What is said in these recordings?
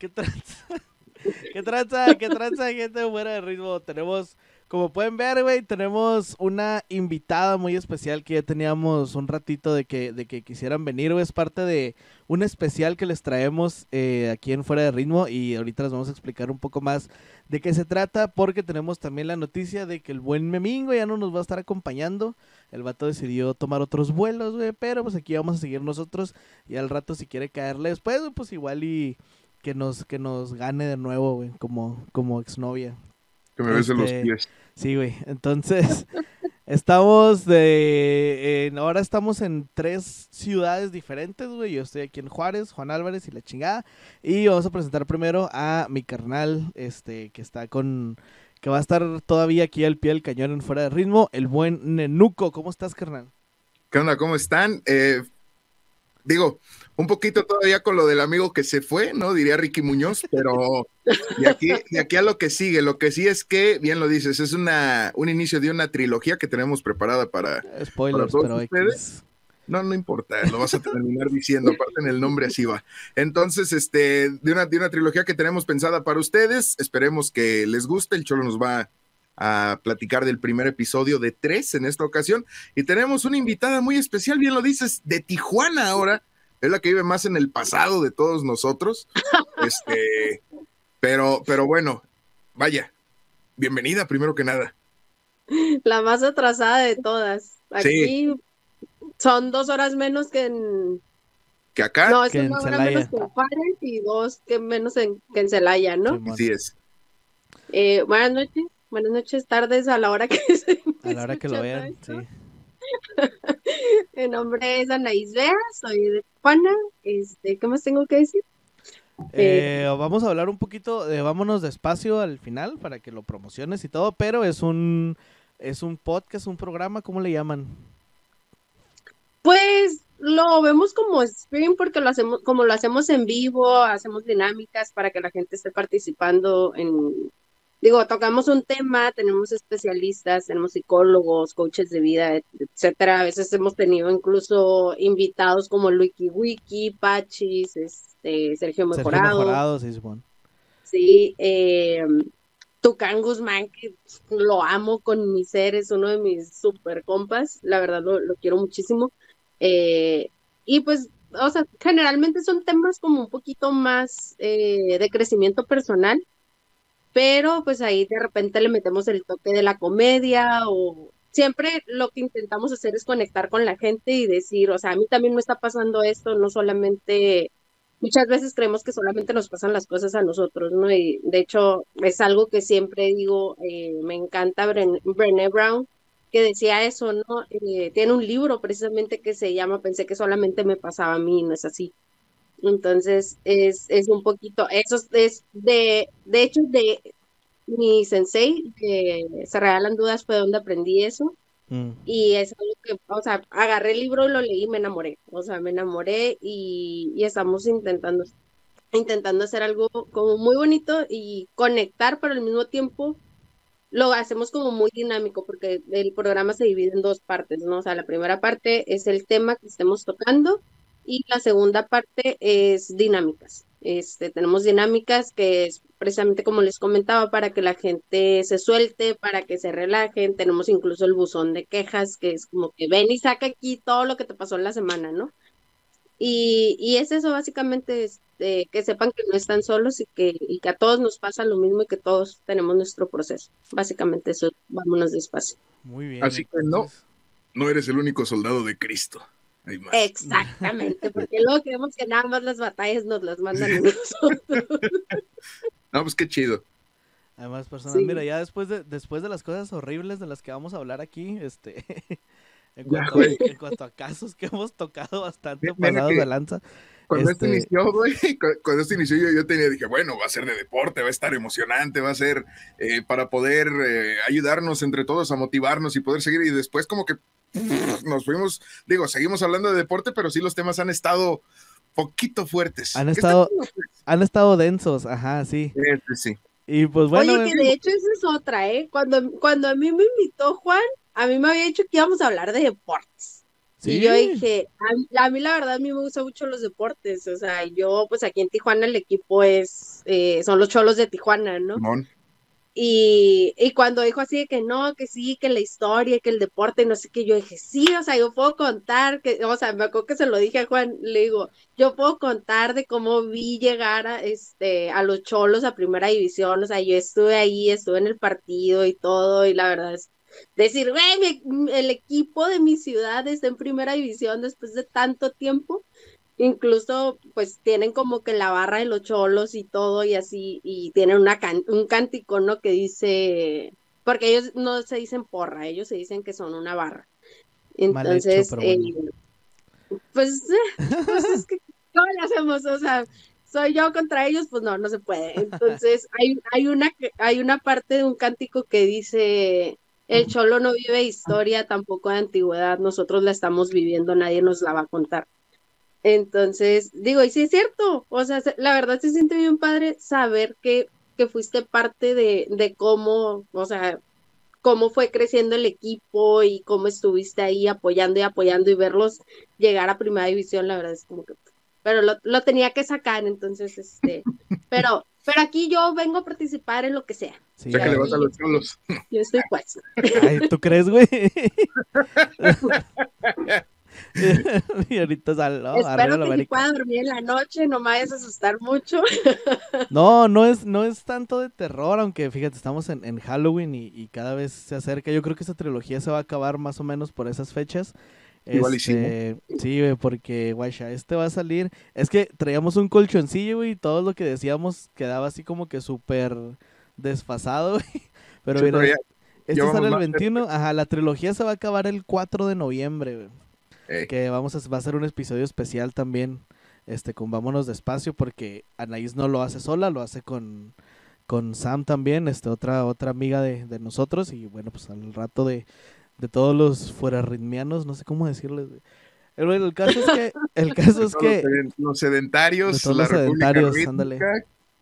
¿Qué tranza? ¿Qué tranza? ¿Qué tranza, gente fuera de ritmo? Tenemos, como pueden ver, güey, tenemos una invitada muy especial que ya teníamos un ratito de que, de que quisieran venir, güey. Es parte de un especial que les traemos eh, aquí en Fuera de Ritmo y ahorita les vamos a explicar un poco más de qué se trata porque tenemos también la noticia de que el buen Memingo ya no nos va a estar acompañando. El vato decidió tomar otros vuelos, güey, pero pues aquí vamos a seguir nosotros y al rato si quiere caerle después, pues igual y que nos, que nos gane de nuevo, güey, como, como exnovia. Que me besen los Este, pies. Sí, güey. Entonces, estamos de. en- ahora estamos en tres ciudades diferentes, güey. Yo estoy aquí en Juárez, Juan Álvarez y la chingada. Y vamos a presentar primero a mi carnal, este, que está con. que va a estar todavía aquí al pie del cañón en fuera de ritmo, el buen Nenuco. ¿Cómo estás, carnal? ¿Qué onda? ¿Cómo están? Eh, digo, un poquito todavía con lo del amigo que se fue, ¿no? Diría Ricky Muñoz, pero de aquí, de aquí a lo que sigue, lo que sí es que, bien lo dices, es una, un inicio de una trilogía que tenemos preparada para... Spoilers, todos pero ustedes. No, no importa, lo vas a terminar diciendo, aparte en el nombre así va. Entonces, este, de una, de una trilogía que tenemos pensada para ustedes, esperemos que les guste, el Cholo nos va a platicar del primer episodio de tres en esta ocasión, y tenemos una invitada muy especial, bien lo dices, de Tijuana ahora, es la que vive más en el pasado de todos nosotros, este, pero, pero bueno, vaya, bienvenida primero que nada. La más atrasada de todas. Aquí son dos horas menos que en. Que acá, No, es Que una hora menos que en Juárez y dos que menos en, que en Celaya, ¿no? Así es. Eh, buenas noches, buenas noches, tardes, a la hora que se a la hora que lo vean, esto. sí. Mi nombre es Anaís Vea, soy de Tijuana. Este, ¿qué más tengo que decir? Eh, vamos a hablar un poquito de vámonos despacio al final para que lo promociones y todo, pero es un es un podcast, un programa, ¿cómo le llaman? Pues lo vemos como stream porque lo hacemos, como lo hacemos en vivo, hacemos dinámicas para que la gente esté participando en, digo, tocamos un tema, tenemos especialistas, tenemos psicólogos, coaches de vida, et- etcétera. A veces hemos tenido incluso invitados como Luiki Wiki, Pachis, este, Sergio Sergio Mejorado. Mejorado, sí, Simón. Sí, eh, Tucán Guzmán, que lo amo con mi ser, es uno de mis super compas, la verdad lo, lo quiero muchísimo. Eh, y pues, o sea, generalmente son temas como un poquito más eh, de crecimiento personal, pero pues ahí de repente le metemos el toque de la comedia o siempre lo que intentamos hacer es conectar con la gente y decir, o sea, a mí también me está pasando esto, no solamente muchas veces creemos que solamente nos pasan las cosas a nosotros, ¿no? Y de hecho es algo que siempre digo, eh, me encanta Bren- Brené Brown, que decía eso, ¿no? Eh, tiene un libro precisamente que se llama Pensé que solamente me pasaba a mí, no es así. Entonces es, es un poquito, eso es- de, de hecho de mi sensei, que se regalan dudas, fue donde aprendí eso. Mm. Y es algo que, o sea, agarré el libro, lo leí y me enamoré. O sea, me enamoré y, y estamos intentando, intentando hacer algo como muy bonito y conectar, pero al mismo tiempo lo hacemos como muy dinámico porque el programa se divide en dos partes, ¿no? O sea, la primera parte es el tema que estemos tocando y la segunda parte es dinámicas. Este, tenemos dinámicas que es precisamente como les comentaba, para que la gente se suelte, para que se relajen. Tenemos incluso el buzón de quejas, que es como que ven y saca aquí todo lo que te pasó en la semana, ¿no? Y, y es eso básicamente, este, que sepan que no están solos y que, y que a todos nos pasa lo mismo y que todos tenemos nuestro proceso. Básicamente eso, vámonos despacio. Muy bien. Así que no. No eres el único soldado de Cristo. Exactamente, porque luego creemos que nada más las batallas nos las mandan a nosotros. No, pues qué chido. Hay más personas. Sí. Mira, ya después de, después de las cosas horribles de las que vamos a hablar aquí, este, en, cuanto, güey. en cuanto a casos que hemos tocado bastante mira pasados que- de lanza, Cuando esto Este- inició, güey, cu- cuando esto inició yo, yo tenía, dije, bueno, va a ser de deporte, va a estar emocionante, va a ser eh, para poder eh, ayudarnos entre todos a motivarnos y poder seguir. Y después como que pff, nos fuimos, digo, seguimos hablando de deporte, pero sí los temas han estado poquito fuertes. Han ¿Qué está estado-? Han estado densos, ajá, sí. Este, sí. Y pues bueno, Oye, que de hecho esa es otra, ¿eh? Cuando, cuando a mí me invitó Juan, a mí me había dicho que íbamos a hablar de deportes. Sí. Y yo dije, a, mí- a mí la verdad, a mí me gustan mucho los deportes. O sea, yo, pues aquí en Tijuana el equipo es, eh, son los cholos de Tijuana, ¿no? Y, y cuando dijo así de que no, que sí, que la historia, que el deporte, no sé qué, yo dije, sí, o sea, yo puedo contar, que, o sea, me acuerdo que se lo dije a Juan, le digo, yo puedo contar de cómo vi llegar a, este, a los cholos a primera división, o sea, yo estuve ahí, estuve en el partido y todo, y la verdad es decir, güey, el equipo de mi ciudad está en primera división después de tanto tiempo. Incluso, pues tienen como que la barra de los cholos y todo, y así, y tienen una can- un cántico, ¿no? Que dice, porque ellos no se dicen porra, ellos se dicen que son una barra. Hecho, Entonces, eh, pues, eh, pues es que, ¿cómo le hacemos? O sea, soy yo contra ellos, pues no, no se puede. Entonces, hay, hay una, hay una parte de un cántico que dice, el cholo no vive historia, tampoco de antigüedad, nosotros la estamos viviendo, nadie nos la va a contar. Entonces, digo, y sí es cierto, o sea, se- la verdad se siente bien padre saber que, que fuiste parte de, de cómo, o sea, cómo fue creciendo el equipo y cómo estuviste ahí apoyando y apoyando y verlos llegar a primera división, la verdad es como que, pero lo, lo tenía que sacar, entonces, este, pero, pero aquí yo vengo a participar en lo que sea, Sí, Ya que le vas a los cholos. yo estoy pues. ay, ¿tú crees, güey? y ahorita sal, no, arriba Espero que si pueda dormir en la noche, no me vayas a asustar mucho. No, no es, no es tanto de terror, aunque fíjate, estamos en, en Halloween y, y cada vez se acerca. Yo creo que esta trilogía se va a acabar más o menos por esas fechas. Igual. Este, sí, güey, porque, guacha, este va a salir. Es que traíamos un colchoncillo, güey, y todo lo que decíamos quedaba así como que súper desfasado, güey. Pero mira, este sale el más 21. Ajá, la trilogía se va a acabar el 4 de noviembre, güey que vamos a, va a ser un episodio especial también, este, con Vámonos Despacio, porque Anaís no lo hace sola, lo hace con, con Sam también, este, otra, otra amiga de, de nosotros, y bueno, pues al rato de, de todos los fuera ritmianos, no sé cómo decirles. güey. El, bueno, el caso es que, el caso es que, los seden- los sedentarios, de todos la los República sedentarios, ándale.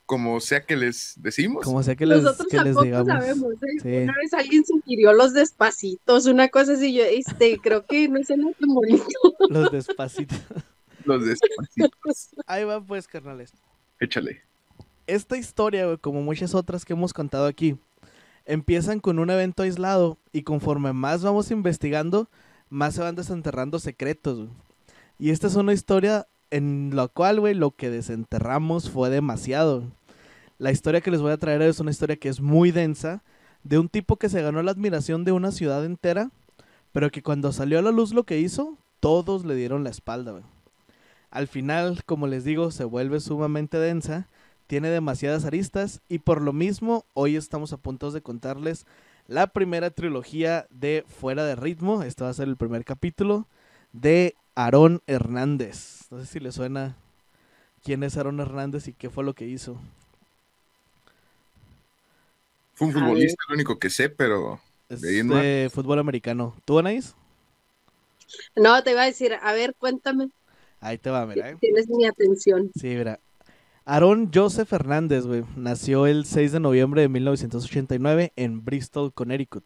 Como sea que les decimos. como sea que les, Nosotros que les tampoco digamos. sabemos. ¿eh? Sí. Una vez alguien sugirió los despacitos, una cosa así, yo, este, creo que no suena tan bonito. Los despacitos. Los despacitos. Ahí va pues, carnales. Échale. esta historia, güey, como muchas otras que hemos contado aquí, empiezan con un evento aislado y conforme más vamos investigando, más se van desenterrando secretos. Y esta es una historia en la cual, güey, lo que desenterramos fue demasiado. La historia que les voy a traer es una historia que es muy densa, de un tipo que se ganó la admiración de una ciudad entera, pero que cuando salió a la luz lo que hizo, todos le dieron la espalda. Al final, como les digo, se vuelve sumamente densa tiene demasiadas aristas y por lo mismo hoy estamos a punto de contarles la primera trilogía de Fuera de Ritmo. Este va a ser el primer capítulo de Aarón Hernández. No sé si le suena quién es Aarón Hernández y qué fue lo que hizo. Fue un futbolista, lo único que sé, pero Es De de fútbol americano. ¿Tú, Anaís? No, te iba a decir, a ver, cuéntame, Ahí te va, mira. ¿eh? tienes mi atención. Sí, mira. Aarón Joseph Hernández, güey, nació el 6 de noviembre de 1989 en Bristol, Connecticut.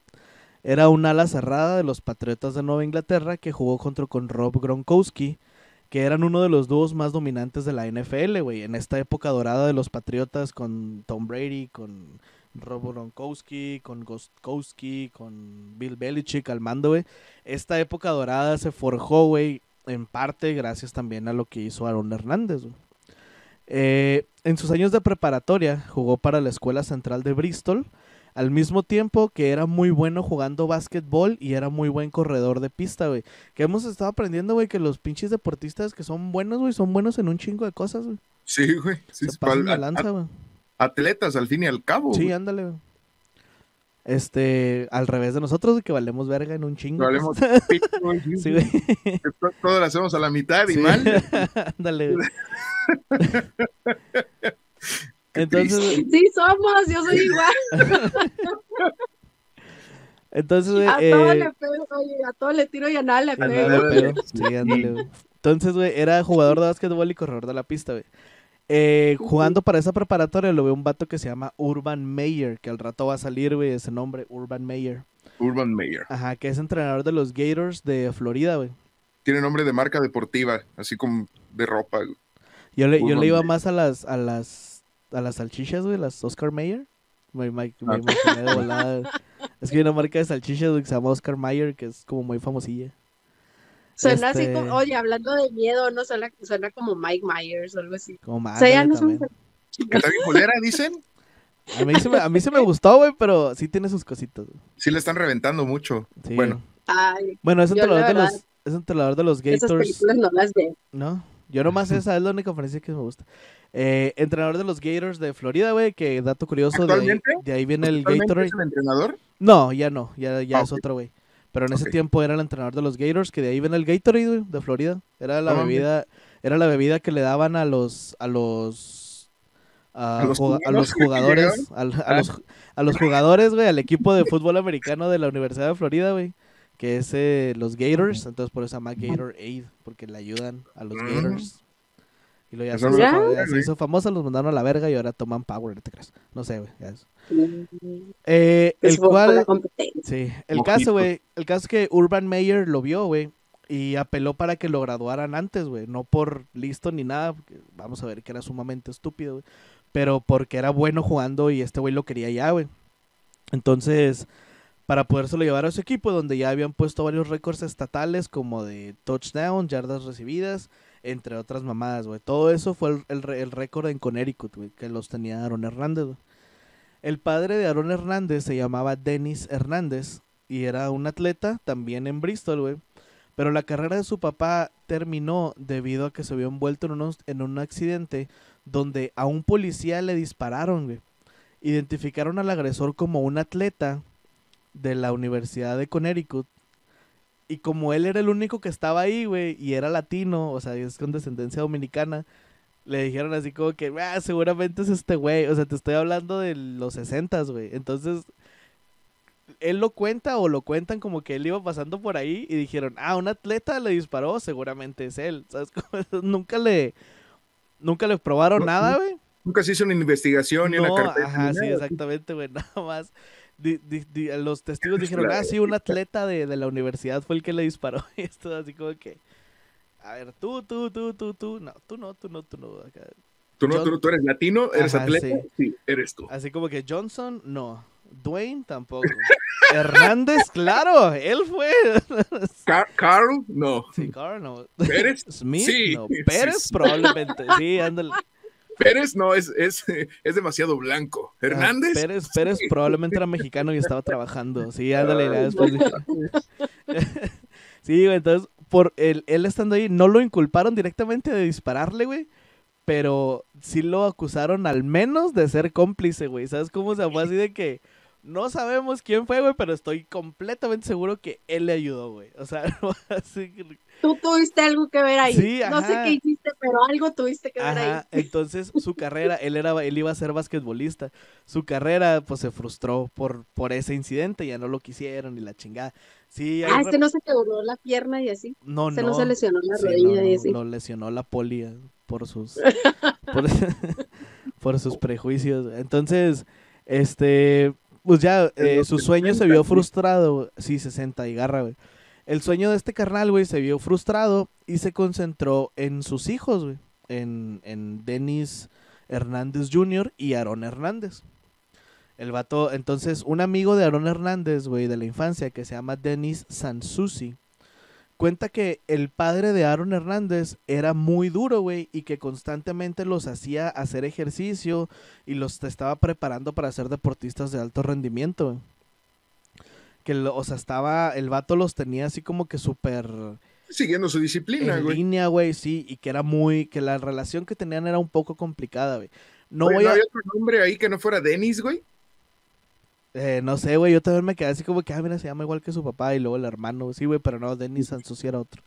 Era un ala cerrada de los Patriotas de Nueva Inglaterra que jugó junto con Rob Gronkowski, que eran uno de los dúos más dominantes de la NFL, güey. En esta época dorada de los Patriotas con Tom Brady, con Rob Gronkowski, con Gostkowski, con Bill Belichick al mando, güey. Esta época dorada se forjó, güey, en parte gracias también a lo que hizo Aaron Hernández. güey. Eh, en sus años de preparatoria jugó para la Escuela Central de Bristol, al mismo tiempo que era muy bueno jugando básquetbol y era muy buen corredor de pista, güey. Que hemos estado aprendiendo, güey, que los pinches deportistas que son buenos, güey, son buenos en un chingo de cosas, güey. sí, güey. Sí, Se pasan lanza, atletas al fin y al cabo. Sí, ándale, güey. Este, al revés de nosotros, que valemos verga en un chingo. Valemos güey, sí, güey. Todo lo hacemos a la mitad y Sí. mal. Ándale, güey. Entonces, Sí, somos, yo soy igual. entonces, güey, A todo eh, le pego, oye, a todo le tiro y a nada le pego. Sí. Entonces, güey, era jugador de básquetbol y corredor de la pista, güey. Eh, jugando para esa preparatoria lo veo un vato que se llama Urban Meyer, que al rato va a salir, güey, ese nombre, Urban Meyer. Urban Meyer. Ajá, que es entrenador de los Gators de Florida, güey. Tiene nombre de marca deportiva, así como de ropa. güey. Yo le, yo le iba más a las, a las, a las salchichas, güey, las Oscar Mayer. Me, me- me Ah. imaginé de volada. Es que hay una marca de salchichas, güey, que se llama Oscar Mayer, que es como muy famosilla. Suena Este- así como, oye, hablando de miedo, no suena, suena como Mike Myers o algo así. Como. O sea, ya no son está bien culera, dicen. A mí, se me, a mí se me gustó, güey, pero sí tiene sus cositas. Sí le están reventando mucho. Sí. Bueno. Ay, Bueno, es Yo, la entrenador de los, es entrenador de los esas Gators. películas no las veo. No, yo nomás esa es la única conferencia que me gusta. Eh, entrenador de los Gators de Florida, güey, que dato curioso, de ahí, de ahí viene el ¿Actualmente Gatorade. es el entrenador? No, ya no, ya, ya Ah, es otro, güey. Pero en ese tiempo era el entrenador de los Gators, que de ahí viene el Gatorade, güey, de Florida. Era la Ah, bebida, era la bebida que le daban a los, a los, a, ¿A los a jugadores, al- a, Ah. los, a los jugadores, güey, al equipo de fútbol americano de la Universidad de Florida, güey, que es eh, los Gators, entonces por eso se llama Gatorade, porque le ayudan a los. Gators. Y luego ya, se, hizo, lo ya se hizo famosa, los mandaron a la verga y ahora toman Power, ¿te crees? No sé, güey. Eh, el cual... Sí, el caso, güey, el caso es que Urban Meyer lo vio, güey, y apeló para que lo graduaran antes, güey, no por listo ni nada, porque vamos a ver que era sumamente estúpido, güey, pero porque era bueno jugando y este güey lo quería ya, güey. Entonces, para podérselo llevar a su equipo, donde ya habían puesto varios récords estatales como de touchdown, yardas recibidas, entre otras mamadas, güey. Todo eso fue el, récord en Connecticut, que los tenía Aaron Hernández. El padre de Aaron Hernández se llamaba Dennis Hernández y era un atleta también en Bristol, güey. Pero la carrera de su papá terminó debido a que se vio envuelto en, unos- en un accidente donde a un policía le dispararon, güey. Identificaron al agresor como un atleta de la Universidad de Connecticut. Y como él era el único que estaba ahí, güey, y era latino, o sea, es con descendencia dominicana, le dijeron así como que, ah, seguramente es este güey. O sea, te estoy hablando de los 60, güey. Entonces, él lo cuenta o lo cuentan como que él iba pasando por ahí y dijeron, ah, un atleta le disparó, seguramente es él. ¿Sabes? nunca le, nunca le probaron No, nada, güey. Nunca se hizo una investigación ni No, una carpeta. ajá, sí, exactamente, güey, nada más. Di- di- di- los testigos dijeron, ah, sí, un atleta de, de la universidad fue el que le disparó. Y esto así como que, a ver, tú, tú, tú, tú, tú, no, tú no, tú no, tú no. acá. ¿Tú, no, Yo- tú, tú eres latino, eres Ajá, atleta. sí. Sí. eres tú. Así como que Johnson, no. Dwayne tampoco. Hernández, claro, él fue. Car- Carl, no. sí, Carr, no. Pérez, Smith, sí, no. Pérez, sí. probablemente. Sí, ándale. Pérez no, es, es, es demasiado blanco. Ah, Hernández, Pérez, Pérez probablemente era mexicano y estaba trabajando. Sí, ándale. ya después sí, güey, entonces, por él, él estando ahí, no lo inculparon directamente de dispararle, güey. Pero sí lo acusaron al menos de ser cómplice, güey. ¿Sabes cómo se fue así de que no sabemos quién fue, güey, pero estoy completamente seguro que él le ayudó, güey. O sea, no, así que- Tú tuviste algo que ver ahí. Sí, no sé qué hiciste, pero algo tuviste que ver Ajá, ahí. entonces su carrera, él era, él iba a ser basquetbolista. Su carrera, pues, se frustró por, por ese incidente, ya no lo quisieron y la chingada. Sí, Ah, este no se quebró la pierna y así. no, Este no, no se lesionó la Sí, rodilla no, y no, así. lo lesionó la polia por sus por, por sus prejuicios. Entonces, este, pues ya eh, su sueño se 60, vio frustrado, sí, 60 y garra, güey. El sueño de este carnal, güey, se vio frustrado y se concentró en sus hijos, güey, en, en Denis Hernández Jr. y Aarón Hernández. El vato, entonces, un amigo de Aarón Hernández, güey, de la infancia, que se llama Denis Sansusi, cuenta que el padre de Aaron Hernández era muy duro, güey, y que constantemente los hacía hacer ejercicio y los estaba preparando para ser deportistas de alto rendimiento. güey. Que, lo- o sea, estaba, el vato los tenía así como que súper siguiendo su disciplina, en güey. línea, güey, sí, y que era muy, que la relación que tenían era un poco complicada, güey. No Oye, voy ¿no a... había otro nombre ahí que no fuera Denis, güey? Eh, no sé, güey, yo también me quedé así como que, ah, mira, se llama igual que su papá y luego el hermano. Sí, güey, pero no, Dennis Sansusi era otro.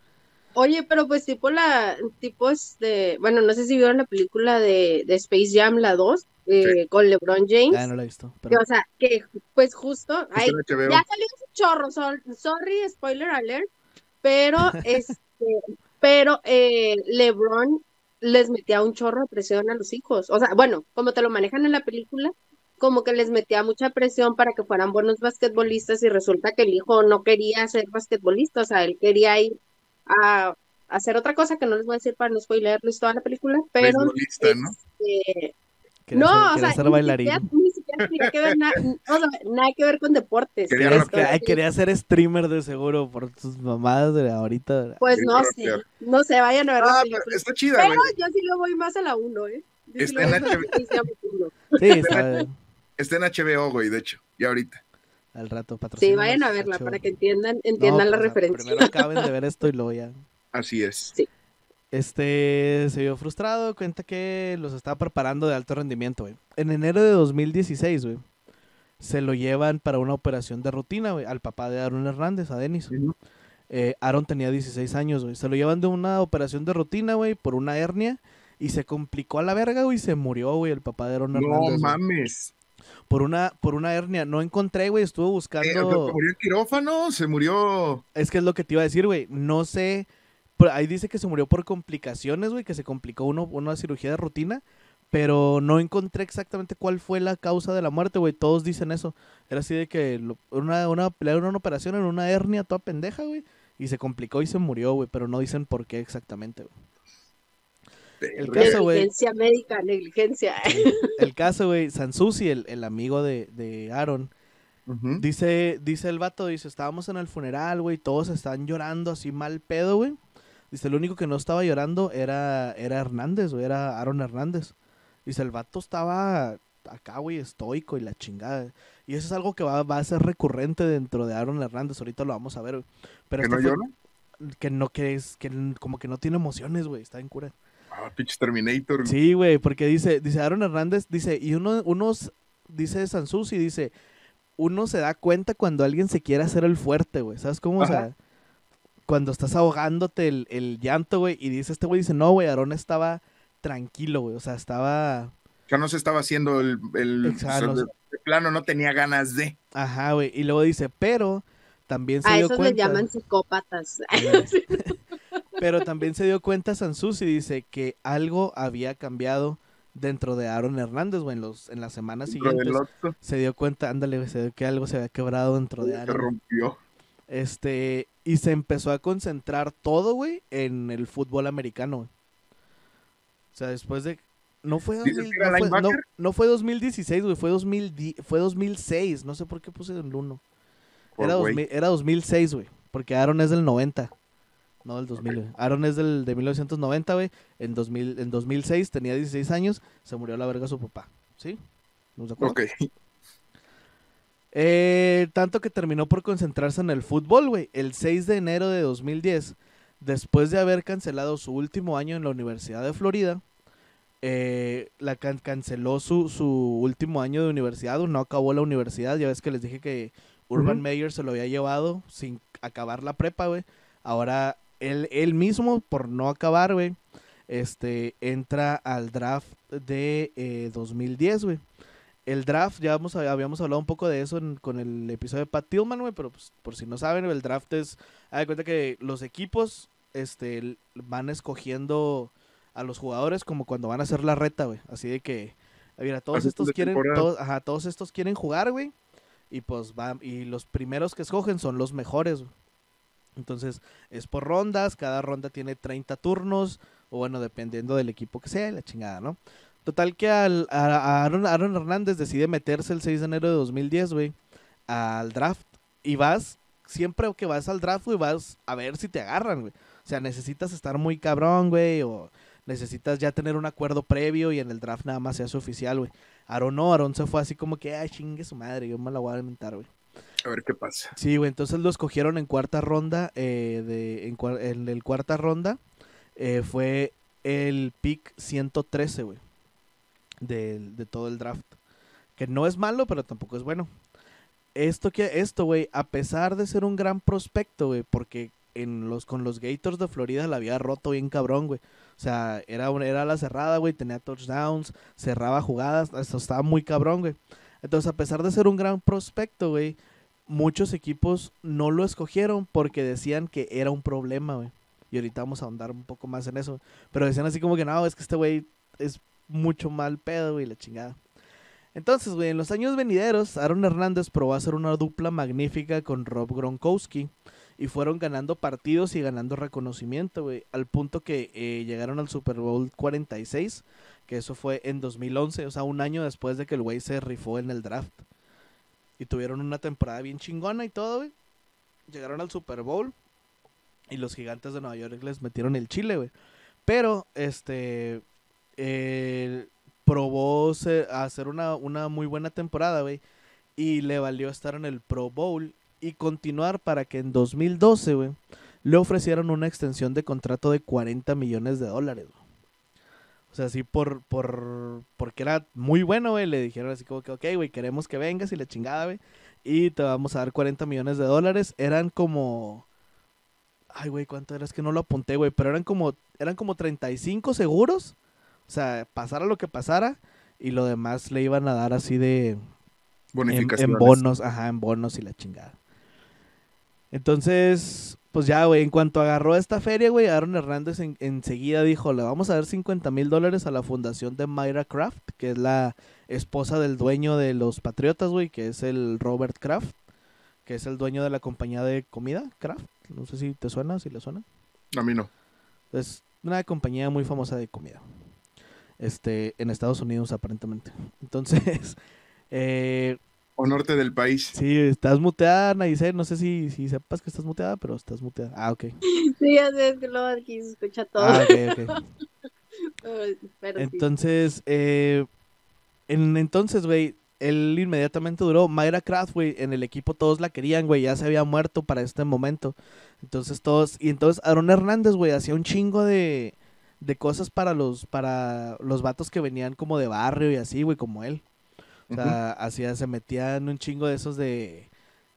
Oye, pero pues tipo la, tipo este, bueno, no sé si vieron la película de, de Space Jam, la 2, eh, con LeBron James. Ah, no la he visto. Que, o sea, que pues justo, ay, ya salió un chorro, sor- sorry, spoiler alert, pero este, pero eh, LeBron les metía un chorro de presión a los hijos. O sea, bueno, como te lo manejan en la película, como que les metía mucha presión para que fueran buenos basquetbolistas y resulta que el hijo no quería ser basquetbolista, o sea, él quería ir a hacer otra cosa que no les voy a decir para no spoilerles toda la película, pero. Quería no, ser, o quería sea, ser ni bailarín. siquiera, ni siquiera tenía que ver na- o sea, nada que ver con deportes. Quería ay, ser streamer de seguro por sus mamadas de ahorita. Pues no sé, no sé, vayan a ver Ah, pero está chida, Pero güey. yo sí le voy más a la 1, ¿eh? Yo sí Está en HBO. Sí, está Está en HBO, güey, de hecho. Y ahorita. al rato Sí, vayan a verla para que entiendan, No, entiendan la pues, referencia. Primero acaben de ver esto y luego ya. Así es. Este se vio frustrado, cuenta que los estaba preparando de alto rendimiento, güey. En enero de 2016, güey, se lo llevan para una operación de rutina, güey, al papá de Aaron Hernández, a Denis. Eh, Aaron tenía 16 años, güey. Se lo llevan de una operación de rutina, güey, por una hernia. Y se complicó a la verga, güey, y se murió, güey, el papá de Aaron No Hernández. güey. mames. Por una, por una hernia. No encontré, güey, estuve Eh, buscando... ¿Murió en quirófano? ¿Se murió? Es que es lo que te iba a decir, güey. No sé. Pero ahí dice que se murió por complicaciones, güey. Que se complicó uno, una cirugía de rutina. Pero no encontré exactamente cuál fue la causa de la muerte, güey. Todos dicen eso. Era así de que lo- una, una, le dieron una operación en una hernia toda pendeja, güey. Y se complicó y se murió, güey. Pero no dicen por qué exactamente, güey. El caso, güey. Negligencia médica, negligencia. El caso, güey. Sansusi, el, el amigo de, de Aaron. Dice, dice el vato, dice, estábamos en el funeral, güey, todos están llorando así mal pedo, güey. Dice, el único que no estaba llorando era, era Hernández, güey, era Aaron Hernández. Dice, el vato estaba acá, güey, estoico y la chingada. Y eso es algo que va, va a ser recurrente dentro de Aaron Hernández, ahorita lo vamos a ver, güey. Pero ¿Que esto no fue- llora? Que no, que es, que como que no tiene emociones, güey, está en cura. Ah, pinche Terminator. Sí, güey, porque dice, dice Aaron Hernández, dice, y uno, unos, dice Sansusi, dice, uno se da cuenta cuando alguien se quiere hacer el fuerte, güey, ¿sabes cómo? O sea, Ajá. Cuando estás ahogándote el, el llanto, güey, y dice este güey, dice, no, güey, Aaron estaba tranquilo, güey, o sea, estaba, Ya no se estaba haciendo el, el Exacto. o sea, plano, no tenía ganas de. ajá, güey, y luego dice, pero también se A dio esos cuenta, les llaman psicópatas. pero también se dio cuenta Sansusi, dice, que algo había cambiado dentro de Aaron Hernández, güey, en, los, en las semanas siguientes. Se dio cuenta, ándale, güey, se dio que algo se había quebrado dentro de se Aaron. rompió. Este, y se empezó a concentrar todo, güey, en el fútbol americano, güey. O sea, después de no fue, ¿Dices 2000 que era no, fue no, no fue 2016, güey, fue 2000 fue 2006, no sé por qué puse el 1. Por Era, güey. 2000 era 2006, güey, porque Aaron es del 90. No del 2000, güey. Aaron es del de 1990, güey. En 2000 en 2006 tenía 16 años, se murió a la verga su papá, ¿sí? ¿No se acuerdan? Ok. Eh, tanto que terminó por concentrarse en el fútbol, güey. El 6 de enero de 2010, después de haber cancelado su último año en la Universidad de Florida, eh, la can- canceló su, su último año de universidad, no acabó la universidad. Ya ves que les dije que Urban Ujú. Meyer se lo había llevado sin acabar la prepa, güey. Ahora él, él mismo, por no acabar, güey, este, entra al draft de eh, 2010, güey. El draft, ya vamos a- habíamos hablado un poco de eso en- con el episodio de Pat Tillman, güey, pero pues, por si no saben, el draft es, de cuenta que los equipos este, van escogiendo a los jugadores como cuando van a hacer la reta, güey. Así de que, mira, todos Así estos quieren, todos, ajá, todos estos quieren jugar, güey. Y pues van, y los primeros que escogen son los mejores, güey. Entonces, es por rondas, cada ronda tiene 30 turnos, o bueno, dependiendo del equipo que sea, la chingada, ¿no? Total que al, a, Aaron, Aaron Hernández decide meterse el 6 de enero de 2010, güey, al draft. Y vas, siempre que vas al draft, güey, vas a ver si te agarran, güey. O sea, necesitas estar muy cabrón, güey, o necesitas ya tener un acuerdo previo y en el draft nada más se hace oficial, güey. Aaron no, Aaron se fue así como que, ay, chingue su madre, yo me la voy a inventar, güey. A ver qué pasa. Sí, güey, entonces lo escogieron en cuarta ronda, eh, de, en, en el cuarta ronda eh, fue el pick 113, güey, del- de, todo el draft. Que no es malo, pero tampoco es bueno. esto que esto, güey, a pesar de ser un gran prospecto, güey, porque en los con los Gators de Florida la había roto bien cabrón, güey. O sea, era, era la cerrada, güey, tenía touchdowns, cerraba jugadas, esto estaba muy cabrón, güey. Entonces, a pesar de ser un gran prospecto, güey, muchos equipos no lo escogieron porque decían que era un problema, güey. Y ahorita vamos a ahondar un poco más en eso. Pero decían así como que no, es que este güey es mucho mal pedo, güey, la chingada. Entonces, güey, en los años venideros, Aaron Hernández probó a hacer una dupla magnífica con Rob Gronkowski. Y fueron ganando partidos y ganando reconocimiento, güey. Al punto que eh, llegaron al Super Bowl 46, que eso fue en 2011, o sea, un año después de que el güey se rifó en el draft. Y tuvieron una temporada bien chingona y todo, güey. Llegaron al Super Bowl y los gigantes de Nueva York les metieron el chile, güey. Pero, este, probó hacer una, muy buena temporada, güey. Y le valió estar en el Pro Bowl y continuar para que en 2012, güey, le ofrecieron una extensión de contrato de 40 millones de dólares. O sea, así por, por, porque era muy bueno, güey, le dijeron así como que, ok, güey, queremos que vengas y la chingada, güey. Y te vamos a dar 40 millones de dólares. Eran como... Ay, güey, ¿cuánto era? Es que no lo apunté, güey. Pero eran como, eran como 35 seguros. O sea, pasara lo que pasara. Y lo demás le iban a dar así de... Bonificaciones. en bonos, ajá, en bonos y la chingada. Entonces, pues ya, güey, en cuanto agarró esta feria, güey, Aaron Hernández en- enseguida dijo, le vamos a dar 50 mil dólares a la fundación de Myra Kraft, que es la esposa del dueño de los Patriotas, güey, que es el Robert Kraft, que es el dueño de la compañía de comida, Kraft. No sé si te suena, si le suena. A mí no. Es una compañía muy famosa de comida. Este, en Estados Unidos, aparentemente. Entonces, eh, O norte del país. Sí, estás muteada, Naice. No sé si, si sepas que estás muteada, pero estás muteada. Ah, ok. Sí, ya sé, es que luego aquí se escucha todo. Ah, ok, ok. Ay, Pero sí. Entonces, eh, en, entonces, güey, él inmediatamente duró. Mayra Kraft, güey, en el equipo todos la querían, güey, ya se había muerto para este momento. Entonces todos, y entonces Aaron Hernández, güey, hacía un chingo de, de cosas para los, para los vatos que venían como de barrio y así, güey, como él. O sea, hacía, se metía en un chingo de esos de...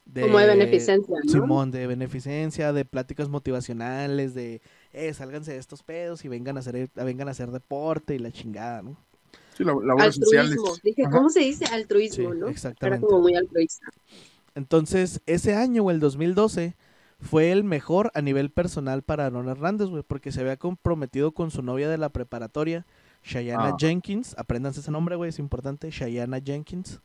de Como de beneficencia, ¿no? Simón, de beneficencia, de pláticas motivacionales, de, eh, sálganse de estos pedos y vengan a hacer, vengan a hacer deporte y la chingada, ¿no? Sí, labores sociales. Altruismo. Dije, Ajá. ¿cómo se dice? Altruismo, Sí, ¿no? Era exactamente. como muy altruista. Entonces, ese año, o el 2012, fue el mejor a nivel personal para Aaron Hernández, güey, porque se había comprometido con su novia de la preparatoria, Shayana Ah. Jenkins. Apréndanse ese nombre, güey, es importante, Shayana Jenkins.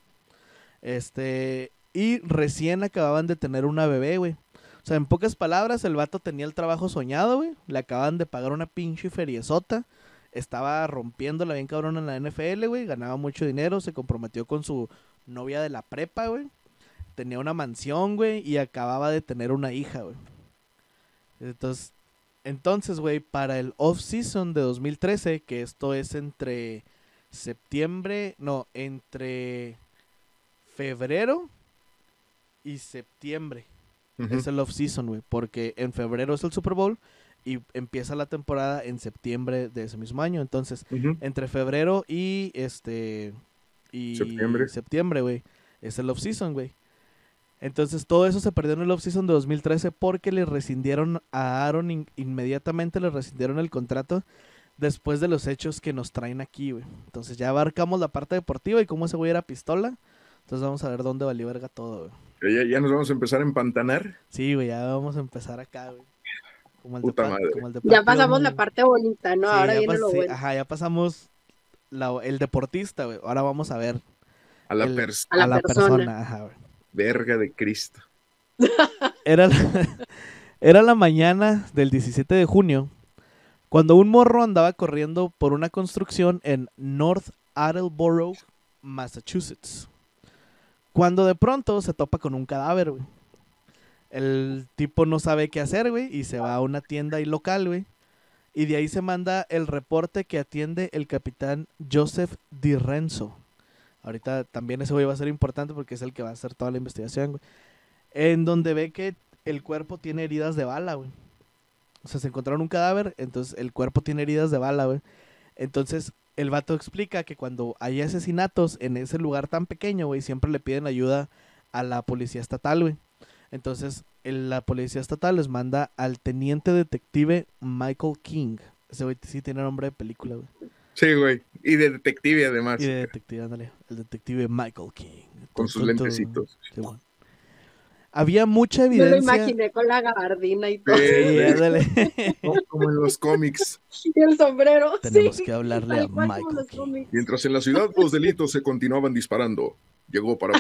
Este, y recién acababan de tener una bebé, güey. O sea, en pocas palabras, el vato tenía el trabajo soñado, güey. Le acaban de pagar una pinche feriezota. Estaba rompiéndola bien cabrón en la NFL, güey. Ganaba mucho dinero. Se comprometió con su novia de la prepa, güey. Tenía una mansión, güey. Y acababa de tener una hija, güey. Entonces, entonces, güey, para el off-season de 2013, que esto es entre septiembre, no, entre febrero y septiembre. Es el off-season, güey, porque en febrero es el Super Bowl y empieza la temporada en septiembre de ese mismo año. Entonces, entre febrero y este y Septiembre. septiembre, güey, es el off-season, güey. Entonces, todo eso se perdió en el off-season de 2013 porque le rescindieron a Aaron in- inmediatamente le rescindieron el contrato después de los hechos que nos traen aquí, güey. Entonces, ya abarcamos la parte deportiva y cómo ese güey era pistola. Entonces, vamos a ver dónde valió verga todo, güey. Ya, ya nos vamos a empezar a empantanar. Sí, güey, ya vamos a empezar acá, güey. Como el Puta madre. como el de Ya pasamos la parte bonita, ¿no? Sí, Ahora ya viene lo sí, bueno. Ajá, ya pasamos la- el deportista, güey. Ahora vamos a ver A la El- pers- A la persona. Ajá, güey. Verga de Cristo. Era la, era la mañana del 17 de junio cuando un morro andaba corriendo por una construcción en North Attleboro, Massachusetts. Cuando de pronto se topa con un cadáver, güey. El tipo no sabe qué hacer, güey, y se va a una tienda ahí local, güey. Y de ahí se manda el reporte que atiende el capitán Joseph Di Renzo. Ahorita también ese güey va a ser importante porque es el que va a hacer toda la investigación, güey. En donde ve que el cuerpo tiene heridas de bala, güey. O sea, se encontraron un cadáver, entonces el cuerpo tiene heridas de bala, güey. Entonces el vato explica que cuando hay asesinatos en ese lugar tan pequeño, güey, siempre le piden ayuda a la policía estatal, güey. Entonces, la policía estatal les manda al teniente detective Michael King. Ese güey sí tiene nombre de película, güey. Sí, güey. Y de detective además. Y de detective, ándale. El detective Michael King. Con sus lentecitos. Bueno. Había mucha Yo lo evidencia. imaginé con la gabardina y todo. Sí. Ándale. Como- en los cómics. Y el sombrero. Tenemos sí, que hablarle a Michael King. Mientras en la ciudad los delitos se continuaban disparando, llegó para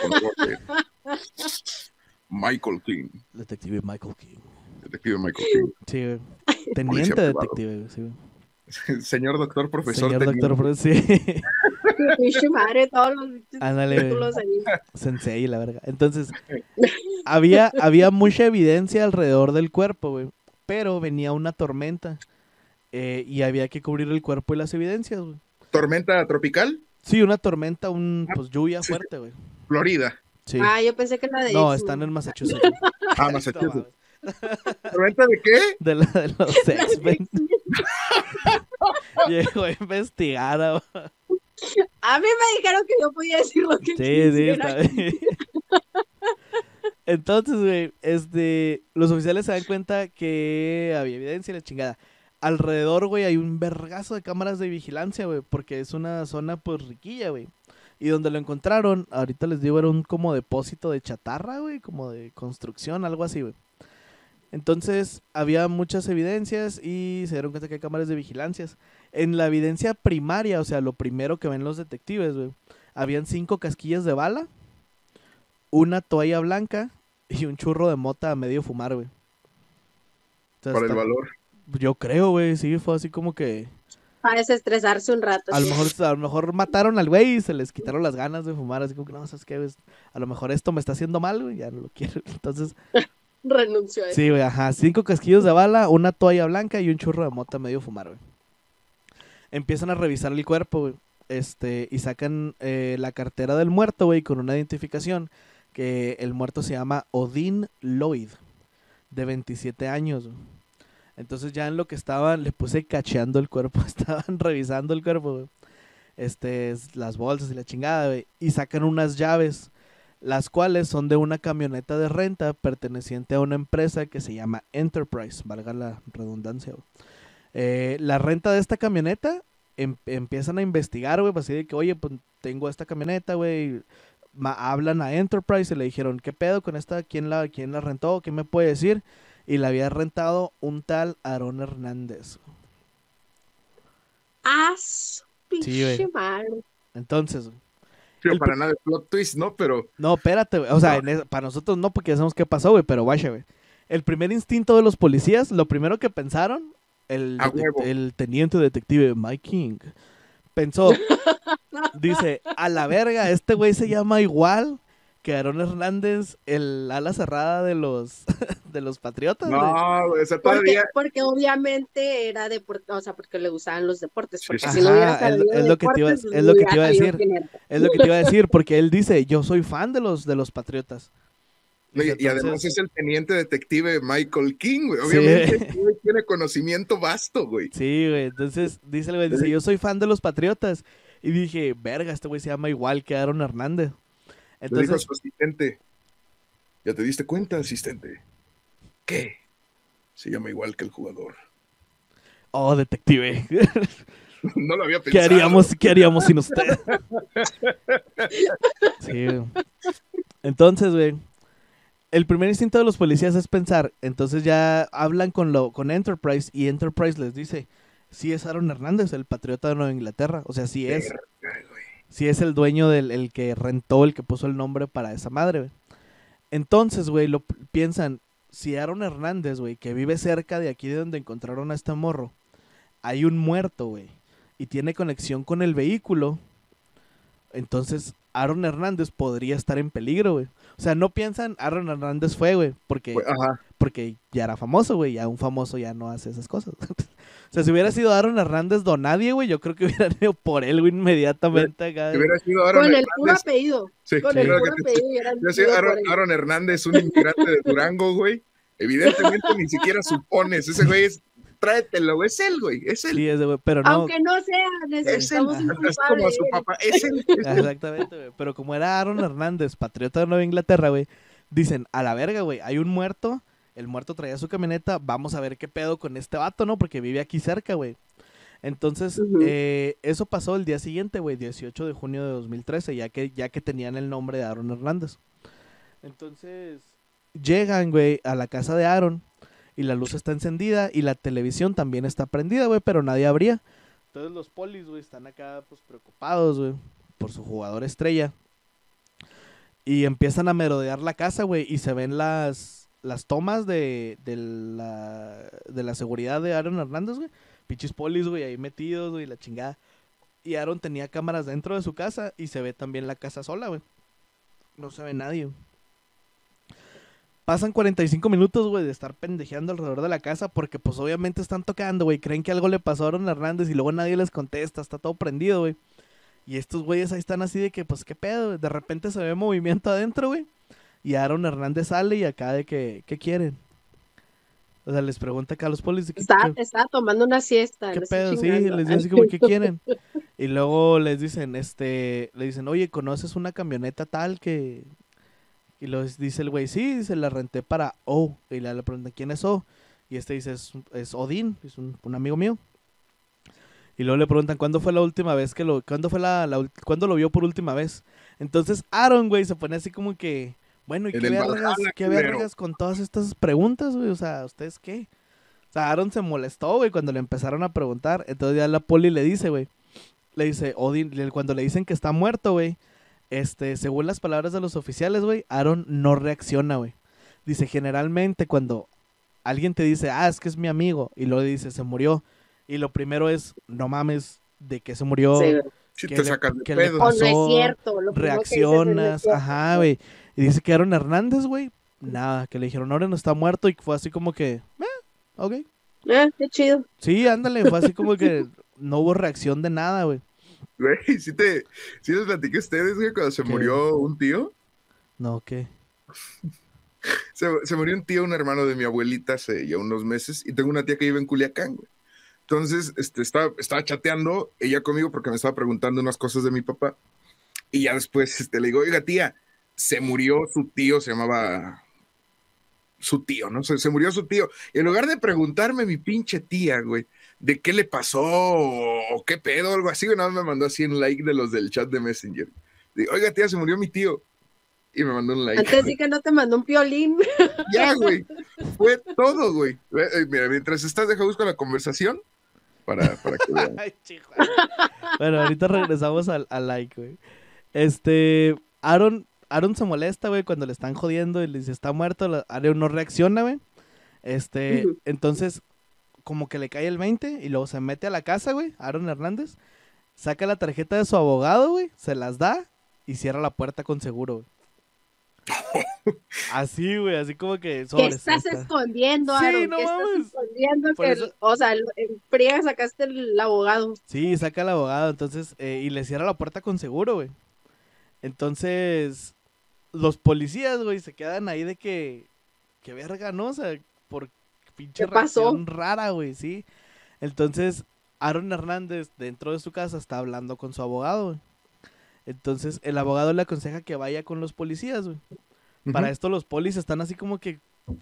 Michael King, Detective Michael King. detective Michael King. Sí, Teniente detective, sí, güey. Señor doctor, profesor. Señor doctor, Fre- sí. Madre, todos los Ándale. Sensei, la verga. Entonces, había, había mucha evidencia alrededor del cuerpo, güey. Pero venía una tormenta. eh, y había que cubrir el cuerpo y las evidencias, güey. Tormenta tropical, Sí, una tormenta, un, Ah, pues lluvia fuerte, güey. Florida. Sí. Ah, yo pensé que la de no, están en Massachusetts. güey. Ah, Massachusetts. ¿Tormenta de qué? De la de los. X-Men. Llegó a investigar. ah, A mí me dijeron que yo podía decir lo que Sí, sí, quisiera. está bien. Entonces, güey, este, los oficiales se dan cuenta que había evidencia y la chingada. Alrededor, güey, hay un vergazo de cámaras de vigilancia, güey, porque es una zona, pues, riquilla, güey. Y donde lo encontraron, ahorita les digo, era un como depósito de chatarra, güey, como de construcción, algo así, güey. Entonces, había muchas evidencias y se dieron cuenta que hay cámaras de vigilancias. En la evidencia primaria, o sea, lo primero que ven los detectives, güey, habían cinco casquillas de bala, una toalla blanca y un churro de mota a medio fumar, güey. Entonces, Para el valor. Yo creo, güey, sí, fue así como que... Para desestresarse un rato. A lo sí. mejor, a lo mejor mataron al güey y se les quitaron las ganas de fumar, así como que no, ¿sabes qué? A lo mejor esto me está haciendo mal, güey, ya no lo quiero. Entonces, Renunció a eso. sí, güey, ajá, cinco casquillos de bala, una toalla blanca y un churro de mota medio fumar, güey. Empiezan a revisar el cuerpo, güey, este, y sacan eh, la cartera del muerto, güey, con una identificación que el muerto se llama Odin Lloyd, de 27 años, güey. Entonces ya en lo que estaban, le puse cacheando el cuerpo, estaban revisando el cuerpo, güey. Este, es- las bolsas y la chingada, güey. Y sacan unas llaves, las cuales son de una camioneta de renta perteneciente a una empresa que se llama Enterprise, valga la redundancia. Eh, la renta de esta camioneta em- empiezan a investigar, güey, pues así de que, oye, pues tengo esta camioneta, güey. Hablan a Enterprise y le dijeron, ¿qué pedo con esta? ¿Quién la, quién la rentó? ¿Qué me puede decir? Y la había rentado un tal Aarón Hernández. Ah, güey. madre. Entonces, El- para nada de plot twist, ¿no? Pero no, espérate, güey. O sea, No. en es- para nosotros no, porque ya sabemos qué pasó, güey, pero guacha, güey. El primer instinto de los policías, lo primero que pensaron, el, el teniente detective Mike King, pensó, dice, a la verga, este güey se llama igual que Aarón Hernández, el ala cerrada de los, de los patriotas, güey. no, güey, o sea, Porque, todavía. porque obviamente era deporte, o sea, porque le gustaban los deportes. Porque sí. si no hubiera Ajá, es- sabido es lo que te iba- es lo que te iba a decir. Es lo que te iba a decir, porque él dice, yo soy fan de los, de los patriotas. No, y, además es el teniente detective Michael King, güey. Obviamente güey tiene conocimiento vasto, güey. Sí, güey. Entonces dice el güey, dice, yo soy fan de los Patriotas. Y dije, verga, este güey se llama igual que Aaron Hernández. Le dijo a Entonces, su asistente. ¿Ya te diste cuenta, asistente? ¿Qué? Se llama igual que el jugador. oh, detective. no lo había pensado. ¿Qué haríamos, ¿Qué haríamos sin usted? Sí. Entonces, güey. El primer instinto de los policías es pensar. Entonces ya hablan con, lo, con Enterprise y Enterprise les dice, sí es Aaron Hernández, el patriota de Nueva Inglaterra. O sea, sí es. Si es el dueño del el que rentó, el que puso el nombre para esa madre, güey. Entonces, güey, lo piensan, si Aaron Hernández, güey, que vive cerca de aquí de donde encontraron a este morro, hay un muerto, güey, y tiene conexión con el vehículo, entonces Aaron Hernández podría estar en peligro, güey. O sea, no piensan, Aaron Hernández fue, güey, porque, Ajá. Porque ya era famoso, güey, ya un famoso ya no hace esas cosas. o sea, si hubiera sido Aaron Hernández don nadie, güey, yo creo que hubieran ido por él, güey, inmediatamente acá. Si hubiera sido Aaron Con el puro apellido. Sí, Con sí, el puro que te- apellido. Yo sé, Aaron. Aaron Hernández, un inmigrante de Durango, güey. Evidentemente ni siquiera supones. Ese güey es tráetelo, es él, güey, es él. Sí, ese güey, pero no. Aunque no sea, Es él, necesitamos un es como su papá, es él. es él. Exactamente, güey. Pero como era Aaron Hernández, patriota de Nueva Inglaterra, güey, dicen, a la verga, güey, hay un muerto, el muerto traía su camioneta, vamos a ver qué pedo con este vato, ¿no? Porque vive aquí cerca, güey. Entonces, eh, eso pasó el día siguiente, güey, 18 de junio de 2013, ya que, ya que tenían el nombre de Aaron Hernández. Entonces, llegan, güey, a la casa de Aaron y la luz está encendida y la televisión también está prendida, güey, pero nadie abría. Entonces los polis, güey, están acá, pues, preocupados, güey, por su jugador estrella. Y empiezan a merodear la casa, güey, y se ven las, las tomas de, de, la, de la seguridad de Aaron Hernández, güey. Pichis polis, güey, ahí metidos, güey, la chingada. Y Aaron tenía cámaras dentro de su casa y se ve también la casa sola, güey. No se ve nadie. Pasan 45 minutos, güey, de estar pendejeando alrededor de la casa porque pues obviamente están tocando, güey. Creen que algo le pasó a Aaron Hernández y luego nadie les contesta, está todo prendido, güey. Y estos güeyes ahí están así de que, pues, ¿qué pedo? De repente se ve movimiento adentro, güey. Y Aaron Hernández sale y acá de que, ¿qué quieren? O sea, les pregunta acá a los polis. ¿qué- estaba tomando una siesta. ¿Qué pedo? Sí, les dice así como, ¿qué quieren? Y luego les dicen, este, le dicen, oye, ¿conoces una camioneta tal que...? Y luego dice el güey, sí, se la renté para O. Y le, le preguntan, ¿quién es O? Y este dice, es, es Odín, es un, un amigo mío. Y luego le preguntan, ¿cuándo fue la última vez que lo... ¿Cuándo fue la, la ¿Cuándo lo vio por última vez? Entonces Aaron, güey, se pone así como que... Bueno, ¿y qué vergas, qué vergas con todas estas preguntas, güey? O sea, ¿ustedes qué? O sea, Aaron se molestó, güey, cuando le empezaron a preguntar. Entonces ya la poli le dice, güey. Le dice, Odin, cuando le dicen que está muerto, güey. Este, según las palabras de los oficiales, güey, Aaron no reacciona, güey. Dice, generalmente cuando alguien te dice, ah, es que es mi amigo, y luego dice, se murió. Y lo primero es, no mames, de que se murió, Sí, güey. Si ¿Qué te le- sacas de le pedo. O no pasó? es cierto. Lo primero que dices es, "No es reaccionas, cierto". ajá, güey. Y dice que Aaron Hernández, güey, nada, que le dijeron, ahora no está muerto, y fue así como que, eh, ok. Ah, qué chido. Sí, ándale, fue así como que no hubo reacción de nada, güey. Güey, sí, te, sí les platiqué a ustedes, güey, cuando se ¿Qué? murió un tío. No, ¿qué? Se, se murió un tío, un hermano de mi abuelita hace ya unos meses, y tengo una tía que vive en Culiacán, güey. Entonces, este, estaba, estaba chateando ella conmigo porque me estaba preguntando unas cosas de mi papá. Y ya después este, le digo, oiga, tía, se murió su tío, se llamaba su tío, ¿no? Se, se murió su tío. Y en lugar de preguntarme mi pinche tía, güey, de qué le pasó o qué pedo o algo así, güey, nada más me mandó así un like de los del chat de Messenger. Digo, oiga, tía, se murió mi tío. Y me mandó un like. Antes sí que no te mandó un piolín. Ya, güey. Fue todo, güey. Eh, Mira, mientras estás, deja busco la conversación para, para que vean. Ay, bueno, ahorita regresamos al, al like, güey. Este, Aaron, Aaron se molesta, güey, cuando le están jodiendo y le dice, está muerto, Aaron no reacciona, güey. Este, entonces, como que le cae el 20 y luego se mete a la casa, güey, Aaron Hernández, saca la tarjeta de su abogado, güey, se las da y cierra la puerta con seguro, güey. Así, güey, así como que ¿Qué estás esta. escondiendo, Sí, Aaron? no ¿Qué mames. estás escondiendo? Por Que, eso- O sea, el- en friega sacaste el abogado. Sí, saca al abogado, entonces, eh, y le cierra la puerta con seguro, güey. Entonces, los policías, güey, se quedan ahí de que, que verga, ¿no? O sea, por pinche ¿Qué pasó? reacción rara, güey, sí. Entonces, Aaron Hernández, dentro de su casa, está hablando con su abogado, güey. Entonces, el abogado le aconseja que vaya con los policías, güey. Para esto los polis están así como que,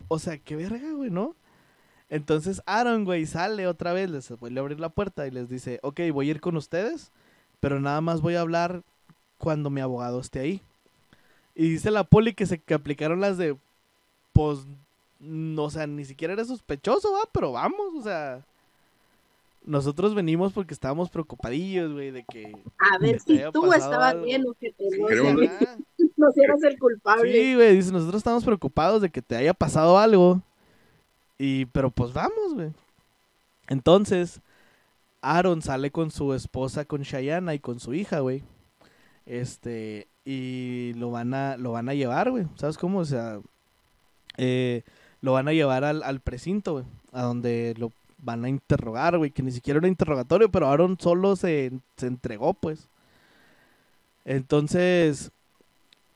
o sea, qué verga, güey, ¿no? Entonces Aaron, güey, sale otra vez, les vuelve a abrir la puerta y les dice, ok, voy a ir con ustedes, pero nada más voy a hablar cuando mi abogado esté ahí. Y dice la poli que se que aplicaron las de, pues, no, o sea, ni siquiera era sospechoso, va, pero vamos, o sea, nosotros venimos porque estábamos preocupadillos, güey, de que... A ver si tú estabas algo. bien o que te no, no seas el culpable. Sí, güey, dice, nosotros estamos preocupados de que te haya pasado algo. Y, pero pues vamos, güey. Entonces, Aaron sale con su esposa, con Shayana y con su hija, güey. Este, y lo van a, lo van a llevar, güey. ¿Sabes cómo? O sea, eh, lo van a llevar al, al precinto, güey. A donde lo van a interrogar, güey. Que ni siquiera era interrogatorio, pero Aaron solo se, se entregó, pues. Entonces,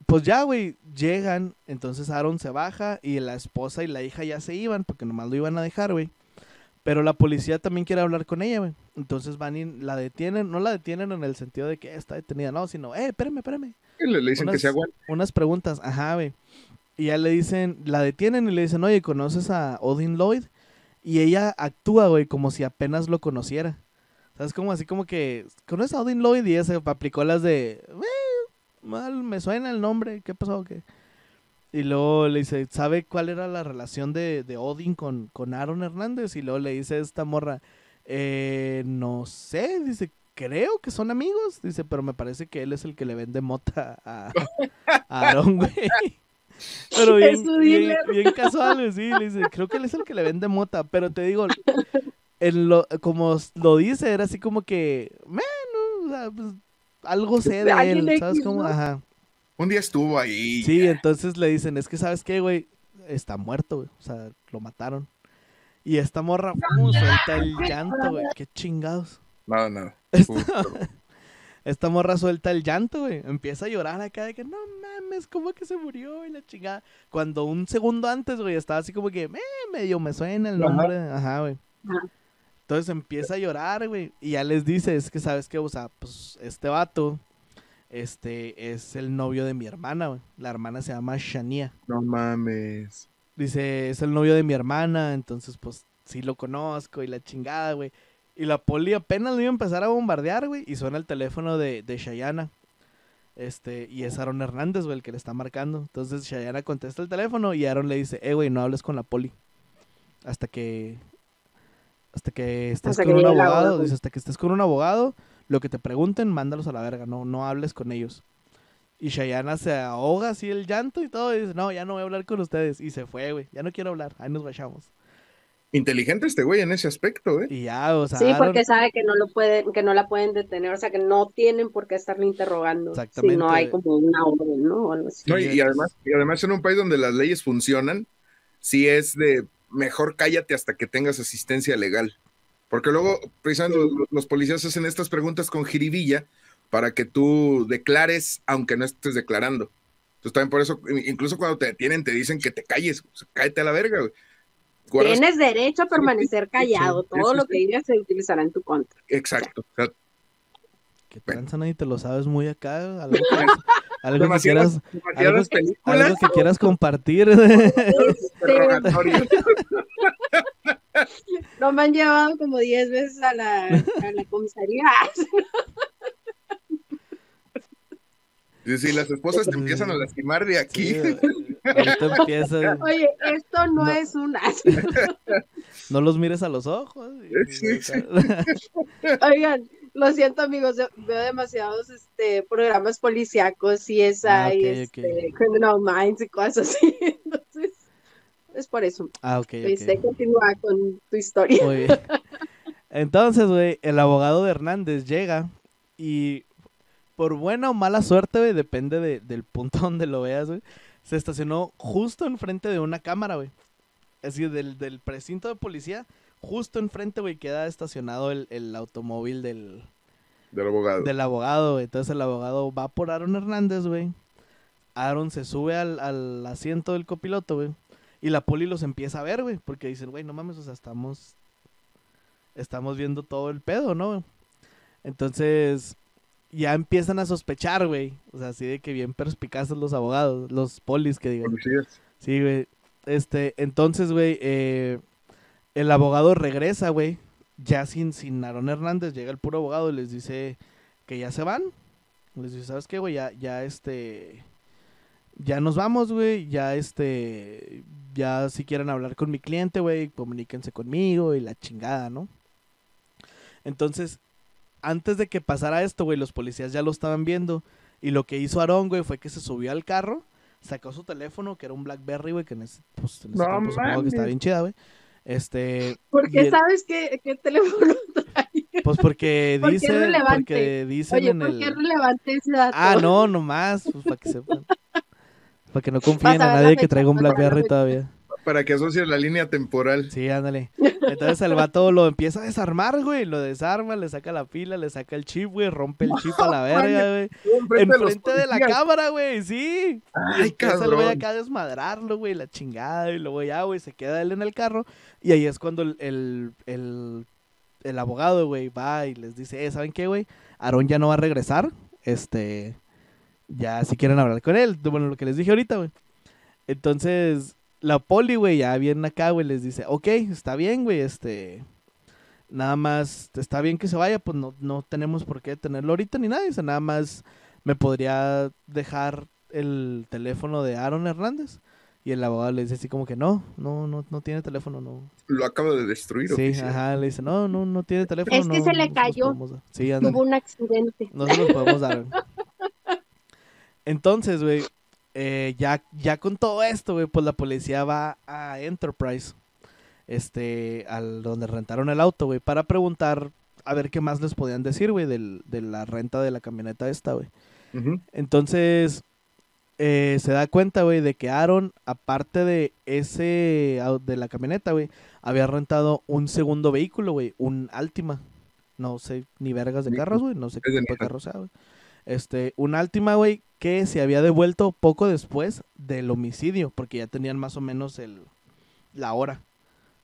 pues ya, güey, llegan, entonces Aaron se baja y la esposa y la hija ya se iban porque nomás lo iban a dejar, güey. Pero la policía también quiere hablar con ella, güey. Entonces van y la detienen, no la detienen en el sentido de que está detenida, no, sino, eh, espérame, espérame. Le, le dicen que se aguante. Unas preguntas, ajá, güey. Y ya le dicen, la detienen y le dicen, oye, ¿conoces a Odin Lloyd? Y ella actúa, güey, como si apenas lo conociera. ¿Sabes? Como así como que, ¿conoces a Odin Lloyd? Y ella se aplicó las de, "Eh, mal, me suena el nombre, ¿qué pasó? ¿Qué? Y luego le dice, ¿sabe cuál era la relación de, de Odin con, con Aaron Hernández? Y luego le dice esta morra, eh, no sé, dice, creo que son amigos. Dice, pero me parece que él es el que le vende mota a, a Aaron, güey. Pero bien, bien, casual, sí, le dice, creo que él es el que le vende mota, pero te digo, en lo, como lo dice, era así como que, bueno, o sea, pues, algo sé de él, ¿sabes cómo? Ajá. Un día estuvo ahí. Sí, entonces le dicen, es que sabes qué, güey, está muerto, güey, o sea, lo mataron. Y esta morra, suelta el llanto, güey, qué chingados. No, no. Esta, morra suelta el llanto, güey, empieza a llorar acá de que, no mames, ¿cómo que se murió? Y la chingada. Cuando un segundo antes, güey, estaba así como que, "Eh, medio me suena el nombre, ajá, güey. Entonces empieza a llorar, güey, y ya les dice, es que sabes qué, o sea, pues este vato, este, es el novio de mi hermana, güey. La hermana se llama Shania. No mames. Dice, es el novio de mi hermana, entonces pues sí lo conozco y la chingada, güey. Y la poli apenas lo iba a empezar a bombardear, güey, y suena el teléfono de, de Shayana. Este, y es Aaron Hernández, güey, el que le está marcando. Entonces Shayana contesta el teléfono y Aaron le dice, eh, güey, no hables con la poli. Hasta que... Hasta que estés Hasta con que un abogado. abogado. Dice, hasta que estés con un abogado, lo que te pregunten, mándalos a la verga, no, no hables con ellos. Y Shayana se ahoga así el llanto y todo, y dice, no, ya no voy a hablar con ustedes. Y se fue, güey, ya no quiero hablar, ahí nos vayamos. Inteligente este güey en ese aspecto, ¿eh? Y ya, o sea, Sí, Aaron- porque sabe que no lo pueden, que no la pueden detener, o sea que no tienen por qué estarle interrogando si Exactamente. no hay como una orden, ¿no? O algo así. No, y, y además, y además en un país donde las leyes funcionan, sí es de mejor cállate hasta que tengas asistencia legal. Porque luego, precisamente, los, los policías hacen estas preguntas con jiribilla para que tú declares, aunque no estés declarando. Entonces, también por eso, incluso cuando te detienen, te dicen que te calles, o sea, cállate a la verga, güey. Guardas- Tienes derecho a permanecer callado, sí, todo sí, lo que digas se utilizará en tu contra. Exacto. O sea, Que tranza nadie te lo sabes muy acá. Algo que, algo que demasiadas, quieras, algo- que quieras compartir. No me han llevado como 10 veces a la, a la comisaría. Y si las esposas te empiezan a lastimar de aquí, Sí, güey. Ahorita empieza. Oye, esto no, No. es un No los mires a los ojos. y- Sí, sí. Oigan, lo siento amigos, veo demasiados este programas policíacos, y es Ah, ok, este, Criminal Minds y cosas así. Entonces, es por eso. Ah, ok, Este, continúa con tu historia. Muy bien. Entonces, güey, el abogado de Hernández llega y por buena o mala suerte, güey, depende de- del punto donde lo veas, güey, se estacionó justo enfrente de una cámara, güey. Es decir, del, del precinto de policía, justo enfrente, güey, queda estacionado el, el automóvil del, del abogado. del abogado, güey. Entonces el abogado va por Aaron Hernández, güey. Aaron se sube al, al asiento del copiloto, güey. Y la poli los empieza a ver, güey. Porque dicen, güey, no mames, o sea, estamos. Estamos viendo todo el pedo, ¿no? Entonces. Ya empiezan a sospechar, güey. O sea, así de que bien perspicaces los abogados, los polis que digan. Policías. Sí, güey. Este, entonces, güey, eh, el abogado regresa, güey. Ya sin, sin Aaron Hernández, llega el puro abogado y les dice que ya se van. Les dice, ¿sabes qué, güey? Ya, ya, este, ya nos vamos, güey. Ya, este, ya si quieren hablar con mi cliente, güey, comuníquense conmigo y la chingada, ¿no? Entonces, antes de que pasara esto, güey, los policías ya lo estaban viendo. Y lo que hizo Aaron, güey, fue que se subió al carro sacó su teléfono, que era un Blackberry, güey, que en ese, pues, en ese No tiempo supongo que estaba bien chida, güey. Este, Porque el- sabes qué, qué teléfono trae. pues porque ¿Por qué dice, relevante? porque dicen Oye, en ¿por el... qué es relevante ese dato? Ah, no, nomás, pues para que sepan. Para que no confíen a nadie que traiga un Blackberry todavía. para que asocie la línea temporal. Sí, ándale. Entonces el vato lo empieza a desarmar, güey. Lo desarma, le saca la pila, le saca el chip, güey. Rompe el chip a la verga, güey. Enfrente de la cámara, güey, sí. Ay, y empieza el güey cabrón. acá a desmadrarlo, güey, la chingada. Y luego ya, güey, se queda él en el carro. Y ahí es cuando el, el, el, el abogado, güey, va y les dice, eh, ¿saben qué, güey? Aarón ya no va a regresar. Este, ya si quieren hablar con él. Bueno, lo que les dije ahorita, güey. Entonces, la poli, güey, ya viene acá, güey, les dice, ok, está bien, güey, este... Nada más, está bien que se vaya, pues no, no tenemos por qué tenerlo ahorita ni nada. Dice, nada más me podría dejar el teléfono de Aaron Hernández. Y el abogado le dice así como que no, no, no, no tiene teléfono, no. Lo acabo de destruir. Sí, oficial. ajá, le dice, no, no, no tiene teléfono. Es que no, se le cayó. podemos dar". Sí, ándale. Tuvo un accidente. No se los podemos dar. Entonces, güey, eh, ya, ya con todo esto, güey, pues la policía va a Enterprise, este, al donde rentaron el auto, güey, para preguntar a ver qué más les podían decir, güey, del- de la renta de la camioneta esta, güey. Entonces, eh, se da cuenta, güey, de que Aaron, aparte de ese, de la camioneta, güey, había rentado un segundo vehículo, güey, un Altima. No sé ni vergas de carros, güey, no sé qué tipo de carro sea, güey. Este, un Altima, güey, que se había devuelto poco después del homicidio, porque ya tenían más o menos el, la hora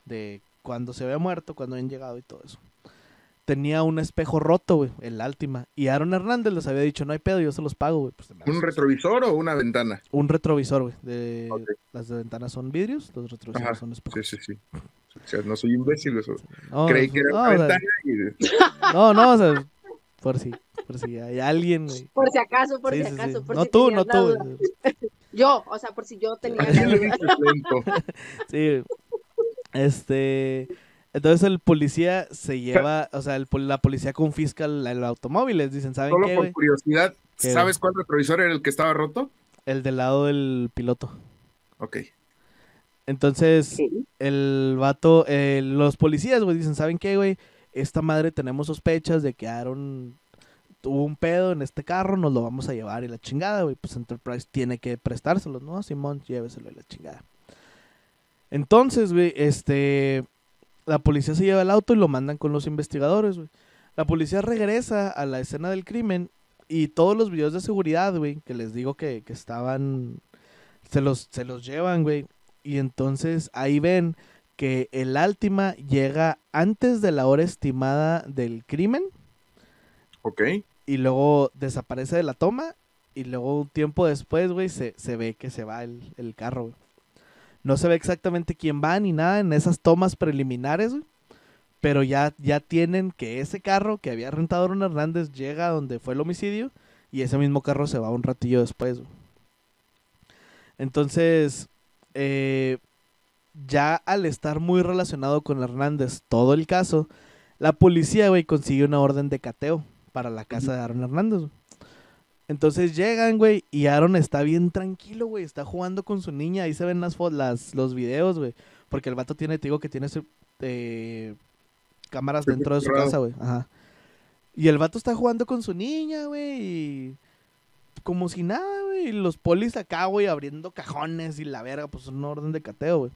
de cuando se había muerto, cuando habían llegado y todo eso. Tenía un espejo roto, güey, el Altima. Y Aaron Hernández les había dicho, no hay pedo, yo se los pago, güey. Pues, ¿Un retrovisor o una ventana? un retrovisor, güey. De... Las de ventanas son vidrios, los retrovisores Ajá, son espejos. Sí, sí, sí. O sea, no soy imbécil, eso. No, Creí que era no, una o sea, ventana y... no, no, o sea, por si, por si hay alguien, güey. Por si acaso, por Sí, si sí, sí. acaso. Por No si tú, no tú. Yo, o sea, por si yo tenía. Sí. Este, entonces el policía se lleva, o sea, el la policía confisca el, el automóvil, les dicen, ¿saben Solo qué, por curiosidad, ¿Qué? ¿sabes cuál retrovisor era el que estaba roto? El del lado del piloto. Ok. Entonces, Sí. el vato, eh, los policías, güey, dicen, ¿saben qué, güey? Esta madre tenemos sospechas de que Aaron tuvo un pedo en este carro, nos lo vamos a llevar y la chingada, güey. Pues Enterprise tiene que prestárselo, ¿no? Simón, lléveselo y la chingada. Entonces, güey, este, la policía se lleva el auto y lo mandan con los investigadores, güey. La policía regresa a la escena del crimen y todos los videos de seguridad, güey, que les digo que, que estaban, se los, se los llevan, güey. Y entonces ahí ven que el Altima llega antes de la hora estimada del crimen Ok. Y luego desaparece de la toma y luego un tiempo después, güey, se, se ve que se va el, el carro, güey. No se ve exactamente quién va ni nada en esas tomas preliminares, güey. Pero ya, ya tienen que ese carro que había rentado Aaron Hernández llega a donde fue el homicidio y ese mismo carro se va un ratillo después. Entonces, eh, ya al estar muy relacionado con Hernández todo el caso, la policía, güey, consigue una orden de cateo para la casa de Aaron Hernández. Entonces llegan, güey, y Aaron está bien tranquilo, güey, está jugando con su niña, ahí se ven las, las los videos, güey, porque el vato tiene, te digo que tiene eh, cámaras dentro de su casa, güey, ajá. Y el vato está jugando con su niña, güey, y como si nada, güey, y los polis acá, güey, abriendo cajones y la verga, pues una orden de cateo, güey.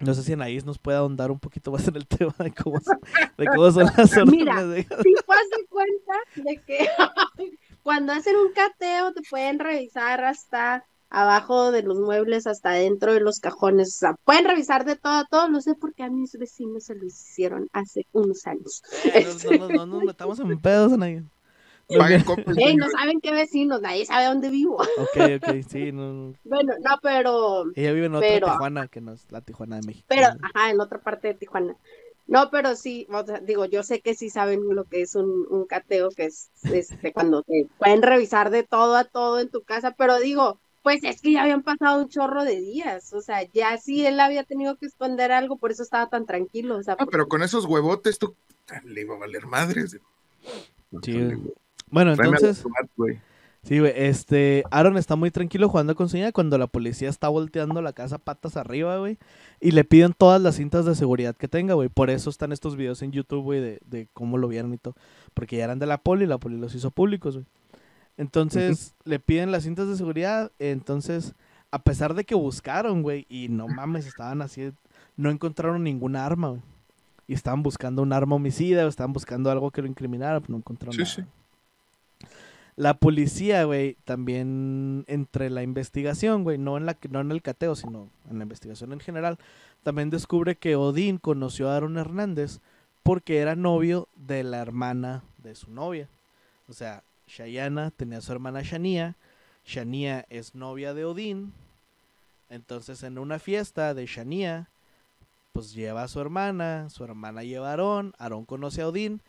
No sé si Anaís nos puede ahondar un poquito más en el tema de cómo, son- de cómo son las órdenes Mira, de- Si das cuenta de que cuando hacen un cateo te pueden revisar hasta abajo de los muebles, hasta dentro de los cajones. O sea, pueden revisar de todo a todo. Lo sé porque a mis vecinos se lo hicieron hace unos años. Eh, no, no, no, no nos metamos en pedos, Anaís. Paguen Ey, no saben qué vecinos, nadie sabe dónde vivo. Ok, ok, sí, no, no. Bueno, no, pero Ella vive en otra Pero- Tijuana que no es la Tijuana de México. Pero, ajá, en otra parte de Tijuana. No, pero sí, o sea, digo, yo sé que sí saben lo que es un, un cateo, que es este, cuando te pueden revisar de todo a todo en tu casa, pero digo, pues es que ya habían pasado un chorro de días, o sea, ya sí él había tenido que esconder algo, por eso estaba tan tranquilo, o sea, Ah, pero con esos huevotes tú le iba a valer madres. Sí. Bueno, entonces, sí, güey, este, Aaron está muy tranquilo jugando con su niña cuando la policía está volteando la casa patas arriba, güey, y le piden todas las cintas de seguridad que tenga, güey. Por eso están estos videos en YouTube, güey, de, de cómo lo vieron y todo. Porque ya eran de la poli y la poli los hizo públicos, güey. Entonces, le piden las cintas de seguridad, entonces A pesar de que buscaron, güey, y no mames, estaban así, no encontraron ninguna arma, güey. Y estaban buscando un arma homicida, o estaban buscando algo que lo incriminara, pero no encontraron Sí, nada. sí. La policía, güey, también entre la investigación, güey, no en la no en el cateo, sino en la investigación en general, también descubre que Odín conoció a Aaron Hernández porque era novio de la hermana de su novia. O sea, Shayana tenía a su hermana Shania, Shania es novia de Odín. Entonces, en una fiesta de Shania, pues lleva a su hermana, su hermana lleva a Aarón, Aarón conoce a Odín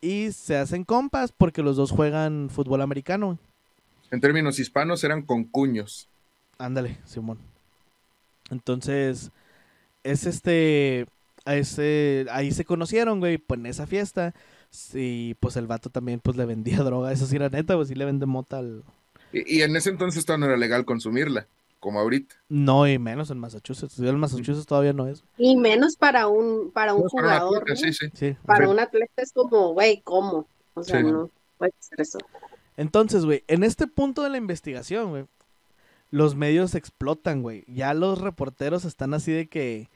y se hacen compas porque los dos juegan fútbol americano. En términos hispanos eran concuños. Ándale, Simón. Entonces, es este, ese, ahí se conocieron, güey, pues en esa fiesta. Sí, pues el vato también pues le vendía droga, eso sí era neta, pues sí le vende mota al... Y, y en ese entonces todavía no era legal consumirla, como ahorita. No, y menos en Massachusetts. En Massachusetts todavía no es. Y menos para un, para un No, para jugador. puta, ¿no? sí, sí. Sí. Para un atleta es como, güey, ¿cómo? O sea, Sí. no puede ser eso. Entonces, güey, en este punto de la investigación, güey, los medios explotan, güey. Ya los reporteros están así de que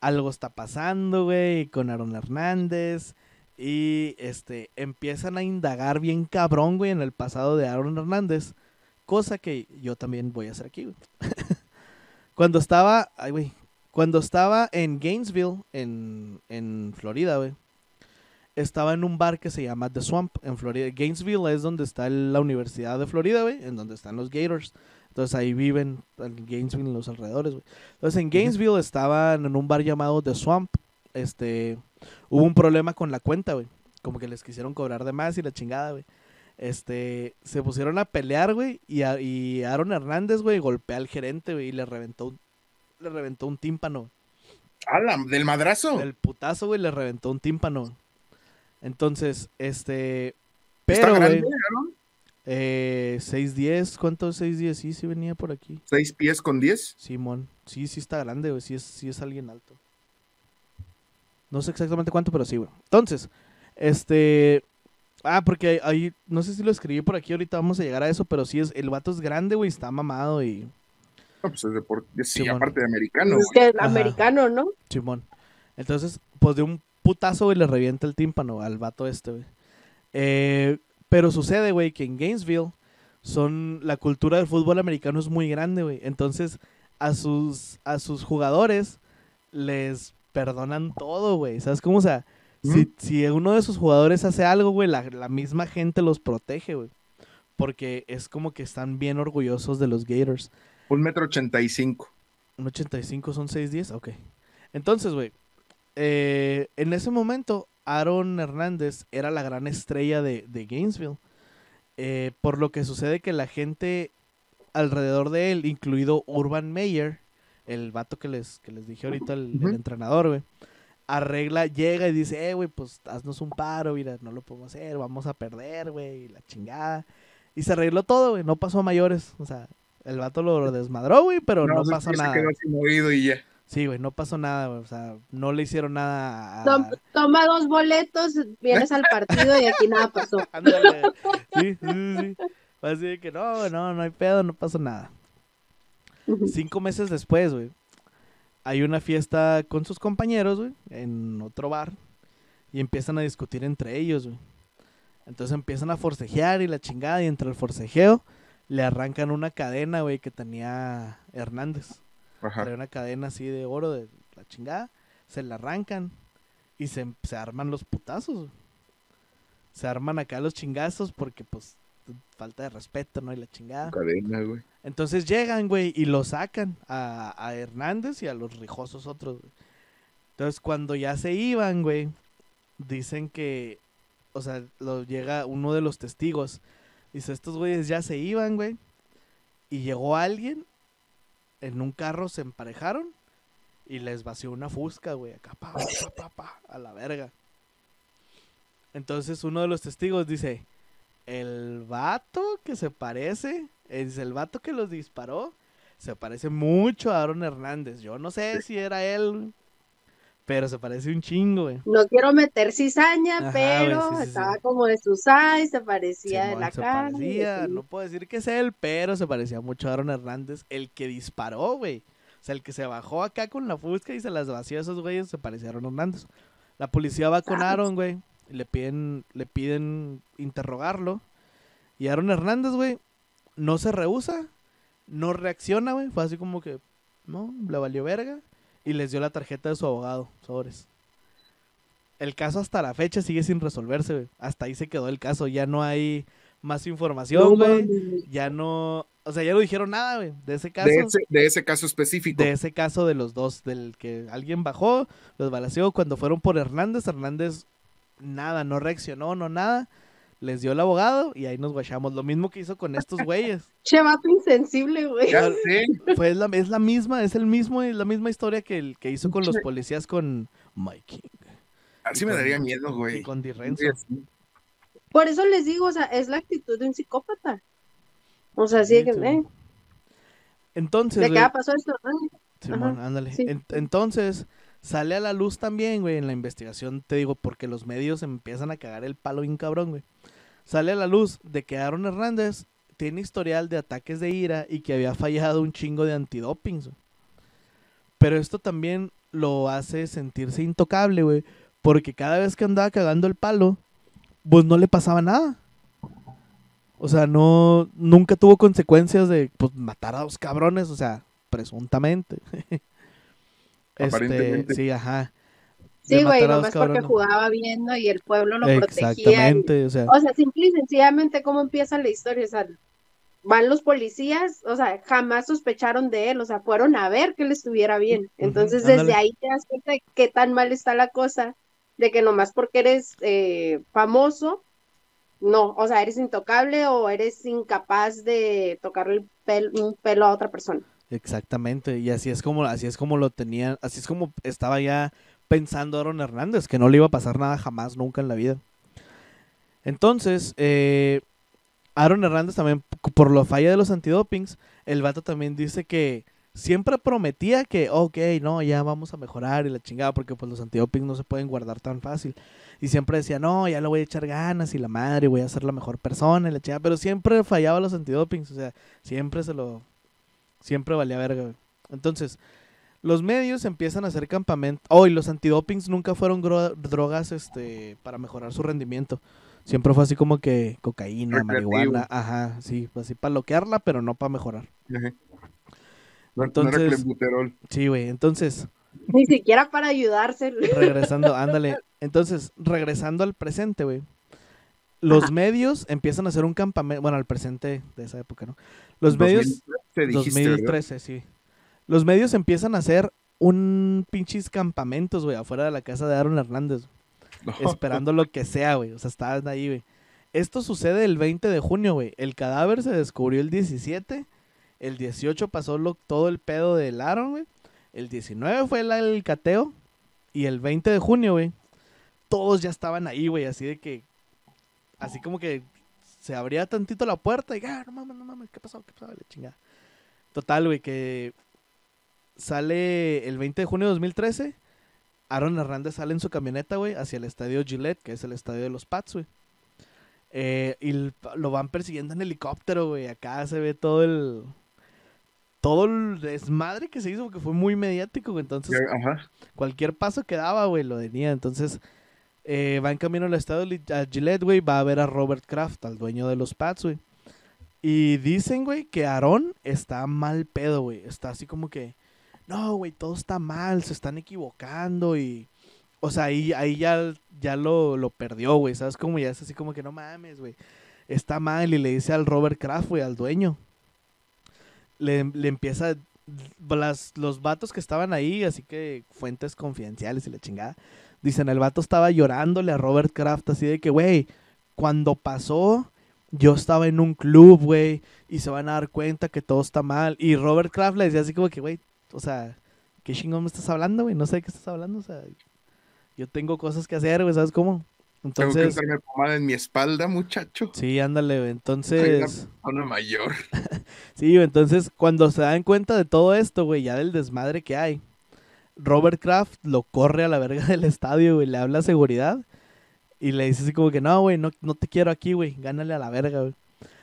algo está pasando, güey, con Aaron Hernández. Y este, empiezan a indagar bien cabrón, güey, en el pasado de Aaron Hernández. Cosa que yo también voy a hacer aquí, güey. cuando estaba, ay, güey, cuando estaba en Gainesville, en, en Florida, güey, estaba en un bar que se llama The Swamp en Florida. Gainesville es donde está la Universidad de Florida, güey, en donde están los Gators. Entonces ahí viven en Gainesville en los alrededores, güey. Entonces en Gainesville estaban en un bar llamado The Swamp. Este, hubo un problema con la cuenta, güey. Como que les quisieron cobrar de más y la chingada, güey. Este, se pusieron a pelear, güey, y, a- y Aaron Hernández, güey, golpea al gerente, güey, y le reventó un, le reventó un tímpano. ¡Hala! ¿Del madrazo? El putazo, güey, le reventó un tímpano. Entonces, este. ¿Está Pero, grande, güey. Aaron? Eh, 6'10. ¿Cuánto es 6'10? Sí, sí venía por aquí. ¿Seis pies con diez? Simón. Sí, sí está grande, güey. Sí es, sí es alguien alto. No sé exactamente cuánto, pero sí, güey. Entonces, este. Ah, porque ahí. No sé si lo escribí por aquí. Ahorita vamos a llegar a eso, pero sí es. El vato es grande, güey. Está mamado y. No, pues es deporte. Sí, Simón. aparte de americano. Es que es americano, ¿no? Simón. Entonces, pues de un putazo, güey, le revienta el tímpano al vato este, güey. Eh, pero sucede, güey, que en Gainesville son la cultura del fútbol americano es muy grande, güey. Entonces, a sus a sus jugadores les perdonan todo, güey. ¿Sabes cómo? O sea, si, si uno de sus jugadores hace algo, güey, la, la misma gente los protege, güey. Porque es como que están bien orgullosos de los Gators. Un metro ochenta y cinco. Un 85 son 6'10, ok. Entonces, güey, eh, en ese momento, Aaron Hernández era la gran estrella de, de Gainesville. Eh, por lo que sucede que la gente alrededor de él, incluido Urban Meyer, el vato que les, que les dije ahorita, el, el entrenador, güey, arregla, llega y dice, eh, güey, pues haznos un paro, mira, no lo podemos hacer, vamos a perder, güey, la chingada. Y se arregló todo, güey, no pasó a mayores. O sea, el vato lo desmadró, güey, pero no, se- pasó se nada. quedó así movido y ya. Sí, güey, no pasó nada, güey. O sea, no le hicieron nada a... Tom- toma dos boletos, vienes al partido y aquí nada pasó. Ándale. Sí, sí, sí, Así de que no, güey, no, no hay pedo, no pasó nada. Cinco meses después, güey, hay una fiesta con sus compañeros, güey, en otro bar. Y empiezan a discutir entre ellos, güey. Entonces empiezan a forcejear y la chingada. Y entre el forcejeo le arrancan una cadena, güey, que tenía Hernández. Ajá. Trae una cadena así de oro de la chingada. Se la arrancan. Y se, se arman los putazos. güey. Se arman acá los chingazos porque, pues, falta de respeto, ¿no? Y la chingada. Cadena, güey. Entonces llegan, güey, y lo sacan a, a Hernández y a los rijosos otros, güey. Entonces, cuando ya se iban, güey, dicen que, o sea, lo llega uno de los testigos. Dice, estos güeyes ya se iban, güey. Y llegó alguien en un carro, se emparejaron y les vació una fusca, güey, acá, pa, pa, pa, pa, a la verga. Entonces, uno de los testigos dice, el vato que se parece, es el vato que los disparó, se parece mucho a Aaron Hernández. Yo no sé si era él, Pero se parece un chingo, güey. No quiero meter cizaña, Ajá, pero güey, sí, sí, estaba sí. como de sus eyes, se parecía de la se cara. y parecía, así. no puedo decir que es él, pero se parecía mucho a Aaron Hernández, el que disparó, güey. O sea, el que se bajó acá con la fusca y se las vació a esos güeyes, se parecía a Aaron Hernández. La policía va con Sabes. Aaron, güey, le piden, le piden interrogarlo. Y Aaron Hernández, güey, no se rehúsa, no reacciona, güey. Fue así como que, no, le valió verga. Y les dio la tarjeta de su abogado, sobres. El caso hasta la fecha sigue sin resolverse, güey. Hasta ahí se quedó el caso. Ya no hay más información, güey. ya no. O sea, ya no dijeron nada, güey. De ese caso. De ese, de ese caso específico. De ese caso de los dos, del que alguien bajó, los balaceó cuando fueron por Hernández. Hernández, nada, no reaccionó, no nada. Les dio el abogado y ahí nos guachamos. Lo mismo que hizo con estos güeyes. Che, vato insensible, güey. Ya sé. Fue la, es la misma, es el mismo, es la misma historia que el que hizo con los policías con Mike King Así me daría miedo, y güey. con Di Renzo. Por eso les digo, o sea, es la actitud de un psicópata. O sea, que, Sí, sí. eh, Entonces, ¿de qué ah, pasó esto? Simón, Ajá, ándale. sí. En- entonces, sale a la luz también, güey, en la investigación, te digo, porque los medios empiezan a cagar el palo bien cabrón, güey. Sale a la luz de que Aaron Hernández tiene historial de ataques de ira y que había fallado un chingo de antidopings. güey. Pero esto también lo hace sentirse intocable, güey, porque cada vez que andaba cagando el palo, pues no le pasaba nada. O sea, no, nunca tuvo consecuencias de, pues, matar a dos cabrones, o sea, presuntamente. este, sí, ajá. Sí, güey, nomás porque jugaba viendo y el pueblo lo protegía. y- Exactamente, o sea, O sea, simple y sencillamente, ¿cómo empieza la historia? O sea, van los policías, o sea, jamás sospecharon de él, o sea, fueron a ver que él estuviera bien. Entonces, desde ahí te das cuenta de qué tan mal está la cosa, de que nomás porque eres eh, famoso, no, o sea, eres intocable o eres incapaz de tocarle pel- un pelo a otra persona. Exactamente. Y así es como, así es como lo tenían, así es como estaba ya pensando Aaron Hernández, que no le iba a pasar nada jamás, nunca en la vida. Entonces, eh, Aaron Hernández también, por la falla de los antidopings, el vato también dice que siempre prometía que, ok, no, ya vamos a mejorar y la chingada, porque pues los antidopings no se pueden guardar tan fácil. Y siempre decía, no, ya le voy a echar ganas y la madre, voy a ser la mejor persona y la chingada, pero siempre fallaba los antidopings, o sea, siempre se lo, siempre valía verga. güey. Entonces, los medios empiezan a hacer campamento. Oh, y los antidopings nunca fueron drogas este, para mejorar su rendimiento. Siempre fue así como que cocaína, Recreativo. marihuana, ajá, sí, pues así para bloquearla, pero no para mejorar. Ajá. No, Entonces- no. Sí, güey, entonces, Ni siquiera para ayudarse. regresando, ándale. Entonces, regresando al presente, güey. Los Ajá. medios empiezan a hacer un campamento, bueno, al presente de esa época, ¿no? Los medios, 2013 dijiste, ¿verdad? 2013, sí. Los medios empiezan a hacer un pinches campamentos, güey, afuera de la casa de Aaron Hernández, No. esperando lo que sea, güey. O sea, estaban ahí, güey. Esto sucede el 20 de junio, güey. El cadáver se descubrió el 17. El 18 pasó lo- todo el pedo del Aaron, güey. El 19 fue el, el cateo. Y el 20 de junio, güey, todos ya estaban ahí, güey. Así de que. Así como que se abría tantito la puerta y, ah, no mames, no mames, ¿qué pasó? ¿Qué pasó? La chingada. Total, güey, que sale el 20 de junio de 2013. Aaron Hernández sale en su camioneta, güey, hacia el estadio Gillette, que es el estadio de los Pats, güey. Eh, y lo van persiguiendo en helicóptero, güey. Acá se ve todo el. Todo el desmadre que se hizo, porque fue muy mediático, güey. Entonces, Ajá. cualquier paso que daba, güey, lo tenía. Entonces, eh, va en camino al estadio Li- a Gillette, güey. Va a ver a Robert Kraft, al dueño de los Pats, güey. Y dicen, güey, que Aaron está mal pedo, güey. Está así como que, no, güey, todo está mal, se están equivocando y... O sea, ahí, ya, ya lo, perdió, güey. ¿Sabes? Como ya es así como que no mames, güey. Está mal y le dice al Robert Kraft, güey, al dueño. Le, le empieza... Las, los vatos que estaban ahí, así que fuentes confidenciales y la chingada. Dicen, el vato estaba llorándole a Robert Kraft así de que, güey, cuando pasó, yo estaba en un club, güey, y se van a dar cuenta que todo está mal. Y Robert Kraft le decía así como que, güey, o sea, ¿qué chingón me estás hablando, güey? No sé de qué estás hablando, o sea, yo tengo cosas que hacer, güey, ¿sabes cómo? Tengo que Entonces, usarme pomada en mi espalda, muchacho. sí, ándale. Soy Entonces, una mayor. sí, entonces, cuando se dan cuenta de todo esto, güey, ya del desmadre que hay, Robert Kraft lo corre a la verga del estadio, güey, le habla a seguridad y le dice así como que no, güey, no, no te quiero aquí, güey, gánale a la verga, güey.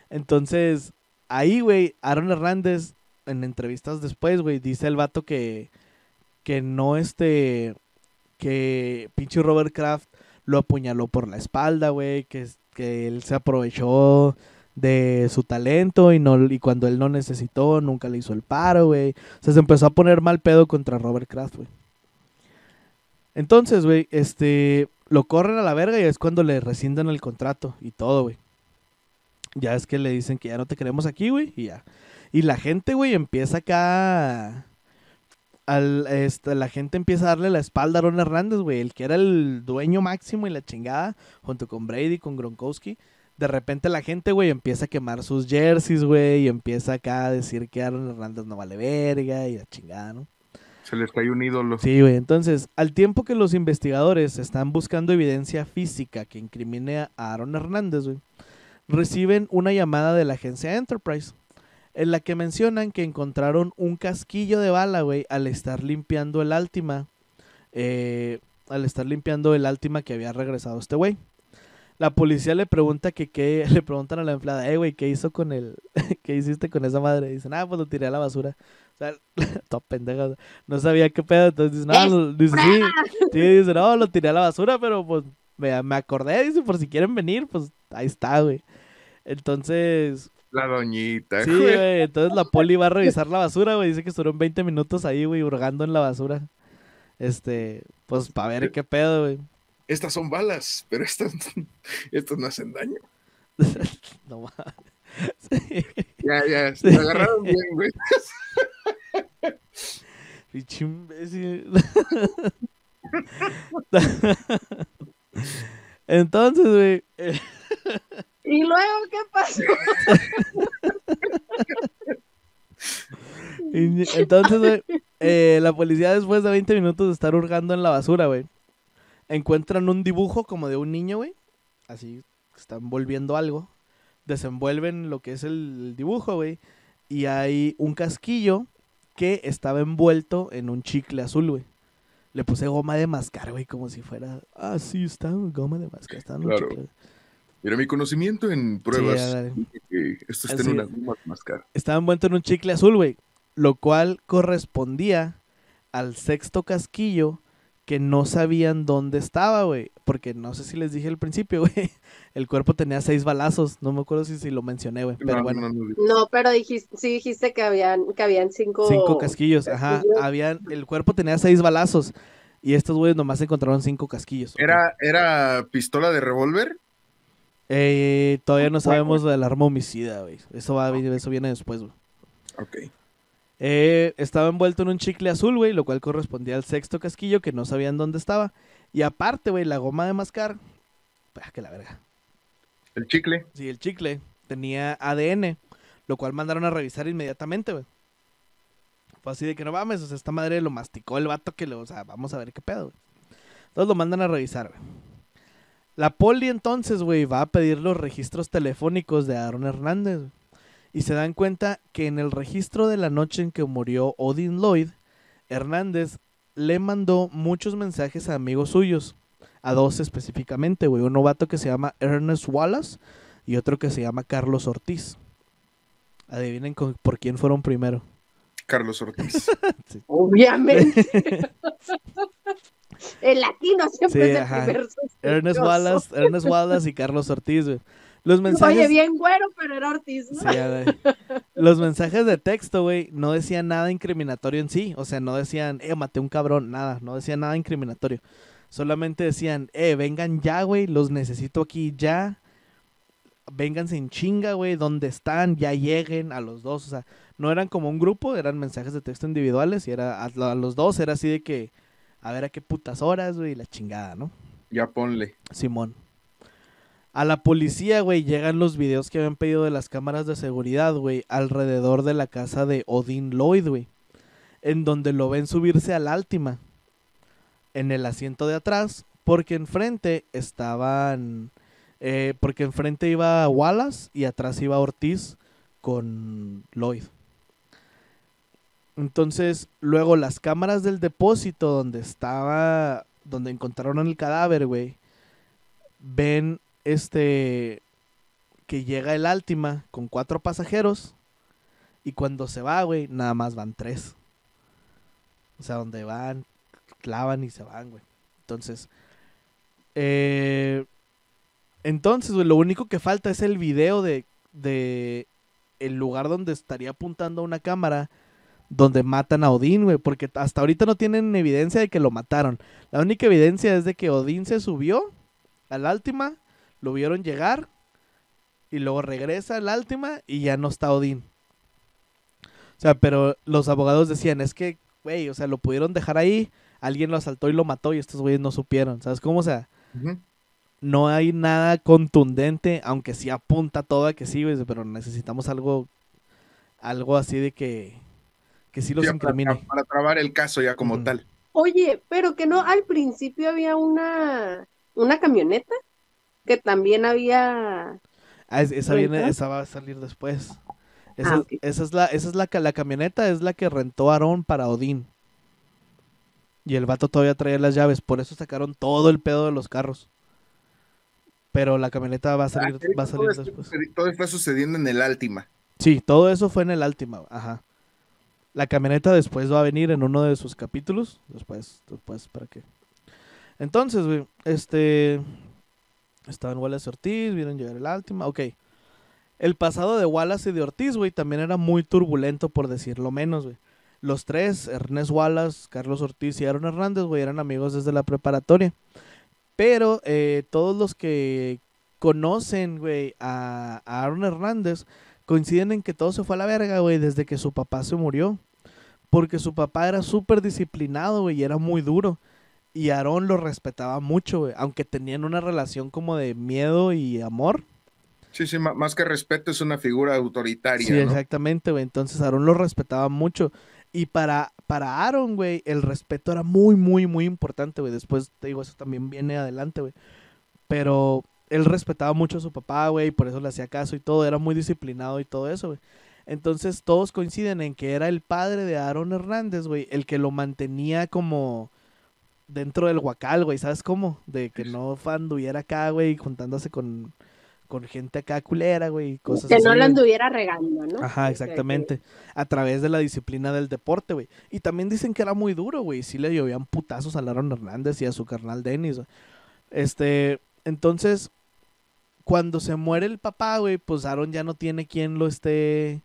Entonces, ahí, güey, Aaron Hernández, en entrevistas después, güey, dice el vato que, que no, este, que pinche Robert Kraft lo apuñaló por la espalda, güey, que, que él se aprovechó de su talento y no y cuando él no necesitó, nunca le hizo el paro, güey. O sea, se empezó a poner mal pedo contra Robert Kraft, güey. Entonces, güey, este, lo corren a la verga y es cuando le rescinden el contrato y todo, güey. Ya es que le dicen que ya no te queremos aquí, güey, y ya. Y la gente, güey, empieza acá al, este, la gente empieza a darle la espalda a Aaron Hernández, güey, el que era el dueño máximo y la chingada, junto con Brady, con Gronkowski de repente la gente, güey, empieza a quemar sus jerseys, güey, y empieza acá a decir que Aaron Hernández no vale verga y la chingada, ¿no? Se les cae un ídolo. Sí, güey. Entonces, al tiempo que los investigadores están buscando evidencia física que incrimine a Aaron Hernández, güey, reciben una llamada de la agencia Enterprise, en la que mencionan que encontraron un casquillo de bala, güey, al estar limpiando el Altima, eh, al estar limpiando el Altima que había regresado este güey la policía le pregunta que qué, le preguntan a la empleada, eh, güey, ¿qué hizo con el, qué hiciste con esa madre? dicen, ah, pues lo tiré a la basura. O sea, todo pendejo, no sabía qué pedo, entonces dicen, no, dice, sí, sí, dice, no, lo tiré a la basura, pero pues me, me acordé, dice, por si quieren venir, pues ahí está, güey. Entonces... La doñita. Sí, güey, entonces la poli va a revisar la basura, güey, dice que estuvieron 20 minutos ahí, güey, hurgando en la basura. Este, pues para ver qué pedo, güey estas son balas, pero estas, estas no hacen daño. no más. Ya, ya, se agarraron bien, güey. Pinche imbécil. Entonces, güey. Eh, ¿Y luego qué pasó? Entonces, güey, eh, la policía después de 20 minutos de estar hurgando en la basura, güey, encuentran un dibujo como de un niño, güey. Así, están volviendo algo. Desenvuelven lo que es el dibujo, güey. Y hay un casquillo que estaba envuelto en un chicle azul, güey. Le puse goma de mascar, güey, como si fuera. Ah, sí, está goma de mascar. Está en un Claro. chicle. Mira, mi conocimiento en pruebas Sí, esto está Así en una goma de mascar. Estaba envuelto en un chicle azul, güey. Lo cual correspondía al sexto casquillo que no sabían dónde estaba, güey. Porque no sé si les dije al principio, güey. El cuerpo tenía seis balazos. No me acuerdo si, si lo mencioné, güey. Pero No, bueno. no, no, No, pero dijiste, sí dijiste que habían, que habían cinco. Cinco casquillos, ajá. casquillos. Habían, el cuerpo tenía seis balazos. Y estos güeyes nomás encontraron cinco casquillos. ¿Era, ¿Era pistola de revólver? Eh, todavía no sabemos del arma homicida, güey. Eso, va, eso viene después, güey. Ok. Eh, estaba envuelto en un chicle azul, güey, lo cual correspondía al sexto casquillo que no sabían dónde estaba. Y aparte, güey, la goma de mascar. Ah, que la verga. El chicle. Sí, el chicle tenía ADN, lo cual mandaron a revisar inmediatamente, güey. Fue así de que no mames, o sea, esta madre lo masticó el vato que lo, o sea, vamos a ver qué pedo, güey. Entonces lo mandan a revisar, güey. La poli entonces, güey, va a pedir los registros telefónicos de Aaron Hernández. güey. Y se dan cuenta que en el registro de la noche en que murió Odin Lloyd, Hernández le mandó muchos mensajes a amigos suyos. A dos específicamente, güey. Un novato que se llama Ernest Wallace y otro que se llama Carlos Ortiz. Adivinen con- por quién fueron primero. Carlos Ortiz. Obviamente. el latino siempre Sí, es el primer. Ernest Wallace, Ernest Wallace y Carlos Ortiz, güey. Los mensajes. Oye, bien güero, pero era Ortiz. ¿no? Sí, ya, güey. Los mensajes de texto, güey, no decían nada incriminatorio en sí. O sea, no decían, eh, maté un cabrón, nada. No decían nada incriminatorio. Solamente decían, eh, vengan ya, güey, los necesito aquí ya. Vénganse en chinga, güey, ¿dónde están? Ya lleguen a los dos. O sea, no eran como un grupo, eran mensajes de texto individuales y era a, a los dos era así de que, a ver a qué putas horas, güey, la chingada, ¿no? ya ponle. Simón. A la policía, güey, llegan los videos que habían pedido de las cámaras de seguridad, güey, alrededor de la casa de Odin Lloyd, güey. En donde lo ven subirse al Altima. En el asiento de atrás. Porque enfrente estaban. eh, porque enfrente iba Wallace y atrás iba Ortiz con Lloyd. Entonces, luego las cámaras del depósito donde estaba, donde encontraron el cadáver, güey, ven este que llega el Altima con cuatro pasajeros y cuando se va, güey, nada más van tres. O sea, donde van, clavan y se van, güey. Entonces, eh, entonces, güey, lo único que falta es el video de, de el lugar donde estaría apuntando una cámara donde matan a Odín, güey, porque hasta ahorita no tienen evidencia de que lo mataron. La única evidencia es de que Odín se subió al Altima, lo vieron llegar y luego regresa al Altima y ya no está Odín. O sea, pero los abogados decían, es que, güey, o sea, lo pudieron dejar ahí, alguien lo asaltó y lo mató y estos güeyes no supieron, ¿sabes cómo? O sea, no hay nada contundente, aunque sí apunta todo a que sí, güey, pero necesitamos algo, algo así de que, que sí los incrimine. para trabar el caso ya como tal. Oye, pero que no, al principio había una, una camioneta que también había. Ah, es- esa viene, va a salir después. Esa, Ah, esa es la, esa es la, la camioneta es la que rentó Aarón para Odín. Y el vato todavía traía las llaves, por eso sacaron todo el pedo de los carros. Pero la camioneta va a salir, Ah, va a todo, salir esto después. sucedi- todo está sucediendo en el Altima. Sí, todo eso fue en el Altima, ajá. La camioneta después va a venir en uno de sus capítulos, después, después, para qué. Entonces, güey, este, estaban Wallace y Ortiz, vieron llegar el Altima, ok. El pasado de Wallace y de Ortiz, güey, también era muy turbulento, por decirlo menos, güey. Los tres, Ernest Wallace, Carlos Ortiz y Aaron Hernández, güey, eran amigos desde la preparatoria. Pero eh, todos los que conocen, güey, a, a Aaron Hernández, coinciden en que todo se fue a la verga, güey, desde que su papá se murió. Porque su papá era súper disciplinado, güey, y era muy duro. Y Aarón lo respetaba mucho, güey, aunque tenían una relación como de miedo y amor. Sí, sí, más que respeto es una figura autoritaria, Sí, ¿no? exactamente, güey. Entonces Aarón lo respetaba mucho. Y para, para Aaron, güey, el respeto era muy, muy, muy importante, güey. Después, te digo, eso también viene adelante, güey. Pero él respetaba mucho a su papá, güey, por eso le hacía caso y todo. Era muy disciplinado y todo eso, güey. Entonces todos coinciden en que era el padre de Aaron Hernández, güey, el que lo mantenía como dentro del huacal, güey, ¿sabes cómo? De que no anduviera acá, güey, juntándose con, con gente acá culera, güey, y cosas Que así. no la güey. anduviera regando, ¿no? Ajá, exactamente. A través de la disciplina del deporte, güey. Y también dicen que era muy duro, güey. Sí le llovían putazos a Aaron Hernández y a su carnal Dennis. güey. Este, entonces, cuando se muere el papá, güey, pues Aaron ya no tiene quien lo esté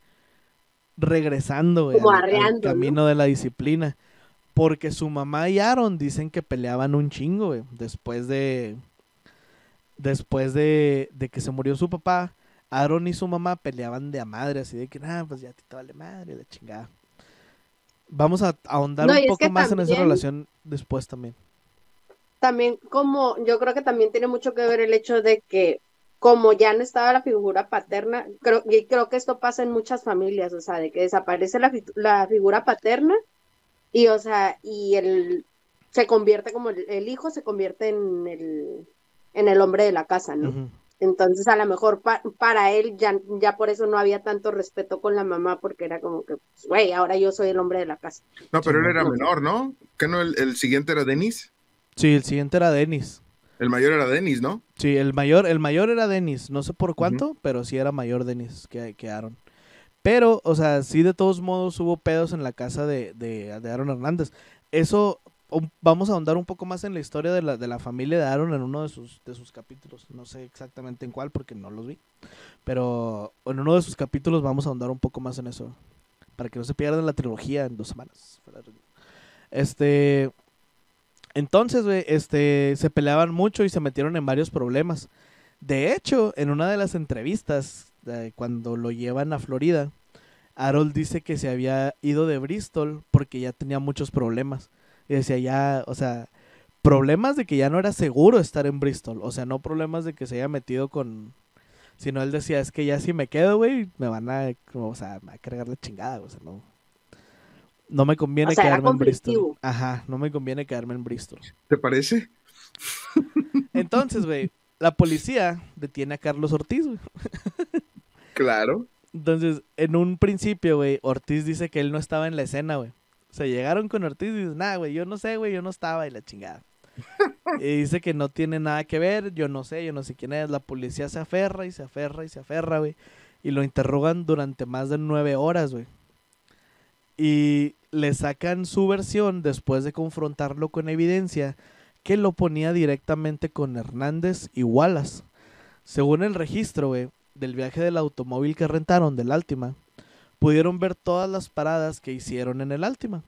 regresando, güey, Como al- al arreando, ¿no? camino de la disciplina. Porque su mamá y Aaron dicen que peleaban un chingo, güey. Después de. Después de, de que se murió su papá, Aaron y su mamá peleaban de a madre, así de que, nah, pues ya a ti te vale madre, la chingada. Vamos a ahondar No, un poco más en esa relación después también. También como, yo creo que también tiene mucho que ver el hecho de que como ya no estaba la figura paterna, creo, y creo que esto pasa en muchas familias, o sea, de que desaparece la figura paterna y, o sea, y el, se convierte como el, el hijo se convierte en el, en el hombre de la casa, ¿no? Entonces, a lo mejor pa- para él ya, ya por eso no había tanto respeto con la mamá, porque era como que, pues, güey, ahora yo soy el hombre de la casa. No, pero Sí, él era no. menor, ¿no? ¿Que no el, el siguiente era Denis? Sí, el siguiente era Dennis. El mayor era Denis, ¿no? Sí, el mayor, el mayor era Dennis, no sé por cuánto, pero sí era mayor Dennis que, que Aaron. Pero, o sea, sí de todos modos hubo pedos en la casa de, de, Aaron Hernández. Eso, vamos a ahondar un poco más en la historia de la, de la familia de Aaron en uno de sus, de sus capítulos. No sé exactamente en cuál porque no los vi. Pero en uno de sus capítulos vamos a ahondar un poco más en eso. Para que no se pierdan la trilogía en dos semanas. Este... Entonces, güey, este, se peleaban mucho y se metieron en varios problemas. De hecho, en una de las entrevistas, eh, cuando lo llevan a Florida, Harold dice que se había ido de Bristol porque ya tenía muchos problemas. Y decía ya, o sea, problemas de que ya no era seguro estar en Bristol. O sea, no problemas de que se haya metido con... Sino él decía, es que ya si me quedo, güey, me van a, como, o sea, me va a cargar la chingada, o sea, no. No me conviene O sea, era quedarme en Bristol. Ajá, no me conviene quedarme en Bristol. ¿Te parece? Entonces, güey, la policía detiene a Carlos Ortiz, güey. Claro. Entonces, en un principio, güey, Ortiz dice que él no estaba en la escena, güey. O sea, llegaron con Ortiz y dice, nah, güey, yo no sé, güey, yo no estaba y la chingada. y dice que no tiene nada que ver, yo no sé, yo no sé quién es. La policía se aferra y se aferra y se aferra, güey. Y lo interrogan durante más de nueve horas, güey. Y le sacan su versión después de confrontarlo con evidencia que lo ponía directamente con Hernández y Wallace. Según el registro, güey, del viaje del automóvil que rentaron del Altima, pudieron ver todas las paradas que hicieron en el Altima.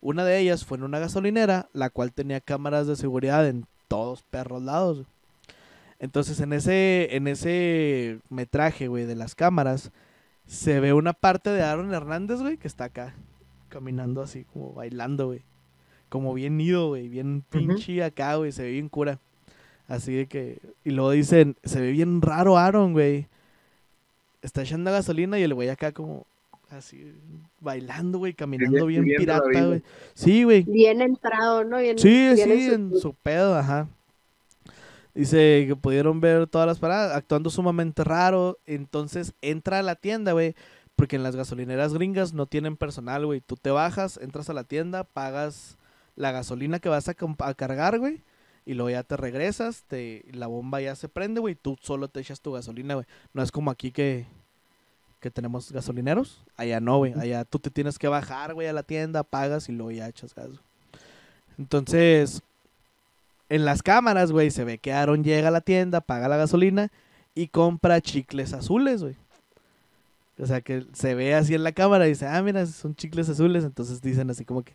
Una de ellas fue en una gasolinera, la cual tenía cámaras de seguridad en todos perros lados. Entonces, en ese, en ese metraje, güey, de las cámaras, se ve una parte de Aaron Hernández, güey, que está acá, caminando así, como bailando, güey. Como bien ido, güey, bien pinche acá, güey, se ve bien cura. Así de que, y luego dicen, se ve bien raro Aaron, güey. Está echando gasolina y el güey acá como, así, bailando, güey, caminando bien, pirata, güey. Sí, güey. Bien entrado, ¿no? Bien, sí, sí, en su pedo, ajá. Dice que pudieron ver todas las paradas, actuando sumamente raro. Entonces entra a la tienda, güey. Porque en las gasolineras gringas no tienen personal, güey. Tú te bajas, entras a la tienda, pagas la gasolina que vas a, cargar, güey. Y luego ya te regresas, te, la bomba ya se prende, güey. Tú solo te echas tu gasolina, güey. No es como aquí que, que tenemos gasolineros. Allá no, güey. Allá tú te tienes que bajar, güey, a la tienda, pagas y luego ya echas gas. Entonces, en las cámaras, güey, se ve que Aaron llega a la tienda, paga la gasolina y compra chicles azules, güey. O sea, que se ve así en la cámara y dice, ah, mira, son chicles azules. Entonces dicen así como que...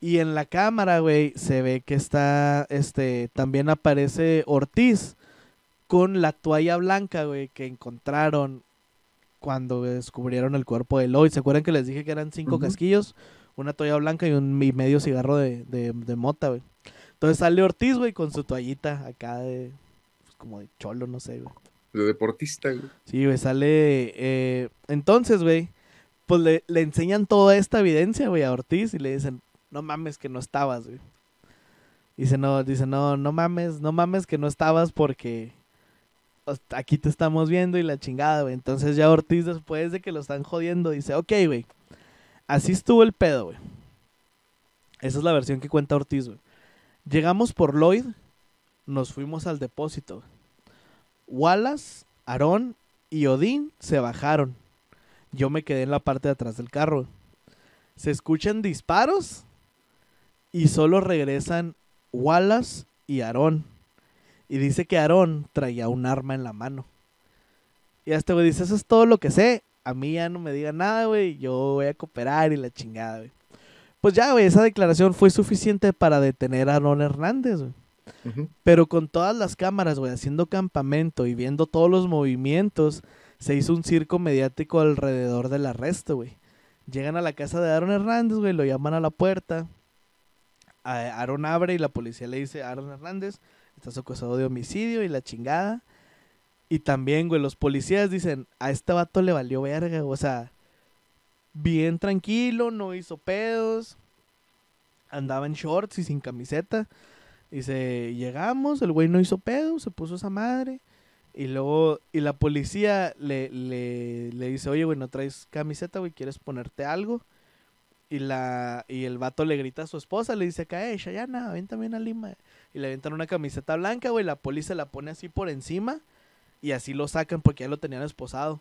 Y en la cámara, güey, se ve que está, este, también aparece Ortiz con la toalla blanca, güey, que encontraron cuando descubrieron el cuerpo de Lloyd. ¿Se acuerdan que les dije que eran cinco casquillos? Una toalla blanca y un medio cigarro de, de, de mota, güey. Entonces sale Ortiz, güey, con su toallita acá de. Pues, como de cholo, no sé, güey. De deportista, güey. Sí, güey, sale. Eh, entonces, güey, pues le, le, enseñan toda esta evidencia, güey, a Ortiz y le dicen, no mames que no estabas, güey. Dice, no, dice, no, no mames, no mames que no estabas porque aquí te estamos viendo y la chingada, güey. Entonces ya Ortiz, después de que lo están jodiendo, dice, ok, güey, así estuvo el pedo, güey. Esa es la versión que cuenta Ortiz, güey. Llegamos por Lloyd, nos fuimos al depósito. Wallace, Aarón y Odín se bajaron. Yo me quedé en la parte de atrás del carro. Se escuchan disparos y solo regresan Wallace y Aarón. Y dice que Aarón traía un arma en la mano. Y hasta güey dice, eso es todo lo que sé. A mí ya no me diga nada, güey. Yo voy a cooperar y la chingada, güey. Pues ya, güey, esa declaración fue suficiente para detener a Aaron Hernández, güey. Pero con todas las cámaras, güey, haciendo campamento y viendo todos los movimientos, se hizo un circo mediático alrededor del arresto, güey. Llegan a la casa de Aaron Hernández, güey, lo llaman a la puerta. Aaron abre y la policía le dice, Aaron Hernández, estás acusado de homicidio y la chingada. Y también, güey, los policías dicen, a este vato le valió verga, o sea, bien tranquilo, no hizo pedos, andaba en shorts y sin camiseta. Dice, llegamos, el güey no hizo pedos, se puso esa madre. Y luego, y la policía le, le, le dice, oye, güey, no traes camiseta, güey, ¿quieres ponerte algo? Y, la, y el vato le grita a su esposa, le dice acá, eh, Shayana, ven también a Lima. Y le aventan una camiseta blanca, güey, la policía la pone así por encima y así lo sacan porque ya lo tenían esposado.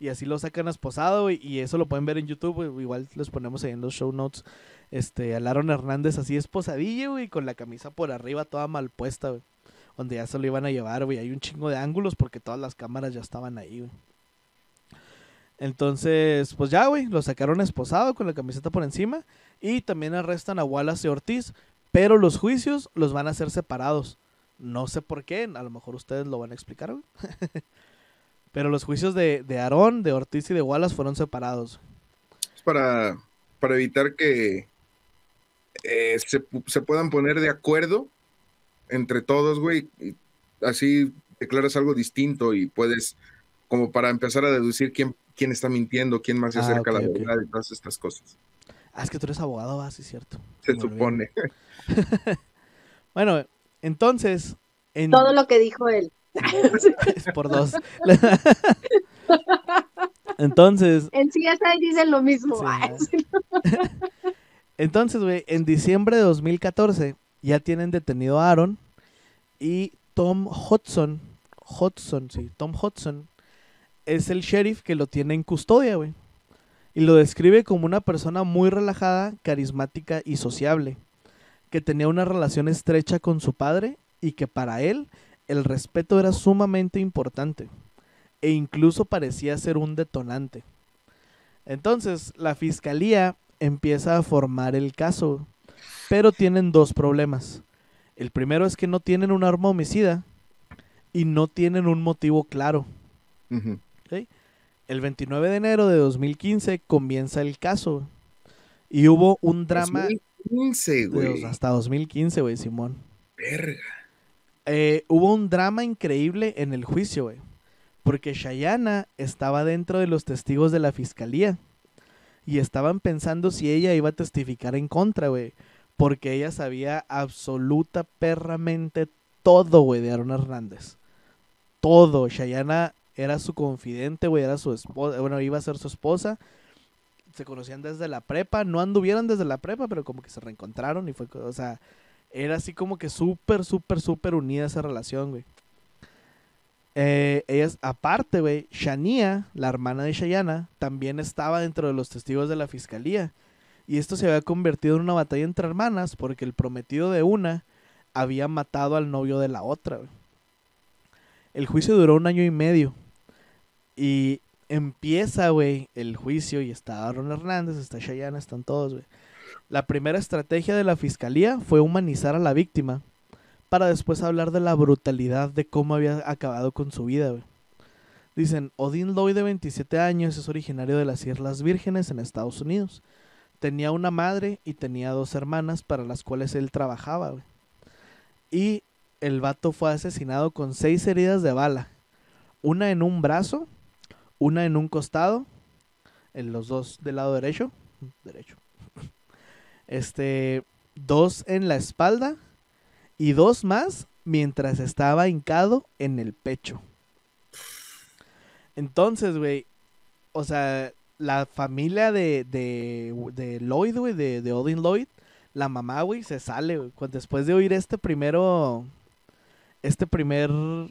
Y así lo sacan esposado, y eso lo pueden ver en YouTube, Igual los ponemos ahí en los show notes. Este, al Aaron Hernández así esposadillo, güey, con la camisa por arriba toda mal puesta, güey. Donde ya se lo iban a llevar, güey. Hay un chingo de ángulos porque todas las cámaras ya estaban ahí, güey. Entonces, pues ya, güey, lo sacaron esposado con la camiseta por encima. Y también arrestan a Wallace y Ortiz. Pero los juicios los van a hacer separados. No sé por qué, a lo mejor ustedes lo van a explicar, güey. Pero los juicios de, de Aarón, de Ortiz y de Wallace fueron separados. Es para, para evitar que eh, se, se, puedan poner de acuerdo entre todos, güey. así declaras algo distinto y puedes, como para empezar a deducir quién, quién está mintiendo, quién más se ah, acerca a la verdad y todas estas cosas. Ah, es que tú eres abogado, va, sí, cierto. Se supone. bueno, entonces. Todo lo que dijo él. es por dos. Entonces, En CSI dicen lo mismo. Sí. entonces, güey, en diciembre de 2014 ya tienen detenido a Aaron y Tom Hudson, Hudson, sí, Tom Hudson es el sheriff que lo tiene en custodia, güey. Y lo describe como una persona muy relajada, carismática y sociable, que tenía una relación estrecha con su padre y que para él el respeto era sumamente importante e incluso parecía ser un detonante. Entonces, la fiscalía empieza a formar el caso, pero tienen dos problemas. El primero es que no tienen un arma homicida y no tienen un motivo claro. El 29 de enero de 2015 comienza el caso y hubo un drama 2015, de- güey. hasta 2015, güey, Simón. Verga. Eh, hubo un drama increíble en el juicio, güey. Porque Shayana estaba dentro de los testigos de la fiscalía. Y estaban pensando si ella iba a testificar en contra, güey. Porque ella sabía absoluta perramente todo, güey, de Aaron Hernández. Todo. Shayana era su confidente, güey, era su esposa. Bueno, iba a ser su esposa. Se conocían desde la prepa. No anduvieron desde la prepa, pero como que se reencontraron y fue, o sea, era así como que súper, súper, súper unida esa relación, güey. Eh, ellas, aparte, güey, Shania, la hermana de Shayana, también estaba dentro de los testigos de la fiscalía. Y esto se había convertido en una batalla entre hermanas porque el prometido de una había matado al novio de la otra. El juicio duró un año y medio. Y empieza, güey, el juicio y está Aaron Hernández, está Shayana, están todos, güey. La primera estrategia de la fiscalía fue humanizar a la víctima para después hablar de la brutalidad de cómo había acabado con su vida. güey. Dicen, Odin Lloyd de 27 años es originario de las Islas Vírgenes en Estados Unidos. Tenía una madre y tenía dos hermanas para las cuales él trabajaba. güey. Y el vato fue asesinado con seis heridas de bala. Una en un brazo, una en un costado, en los dos del lado derecho, derecho. Este, dos en la espalda y dos más mientras estaba hincado en el pecho. Entonces, güey, o sea, la familia de, de, de Lloyd, güey, de, de Odin Lloyd, la mamá, güey, se sale, güey. Después de oír este primero, este primer,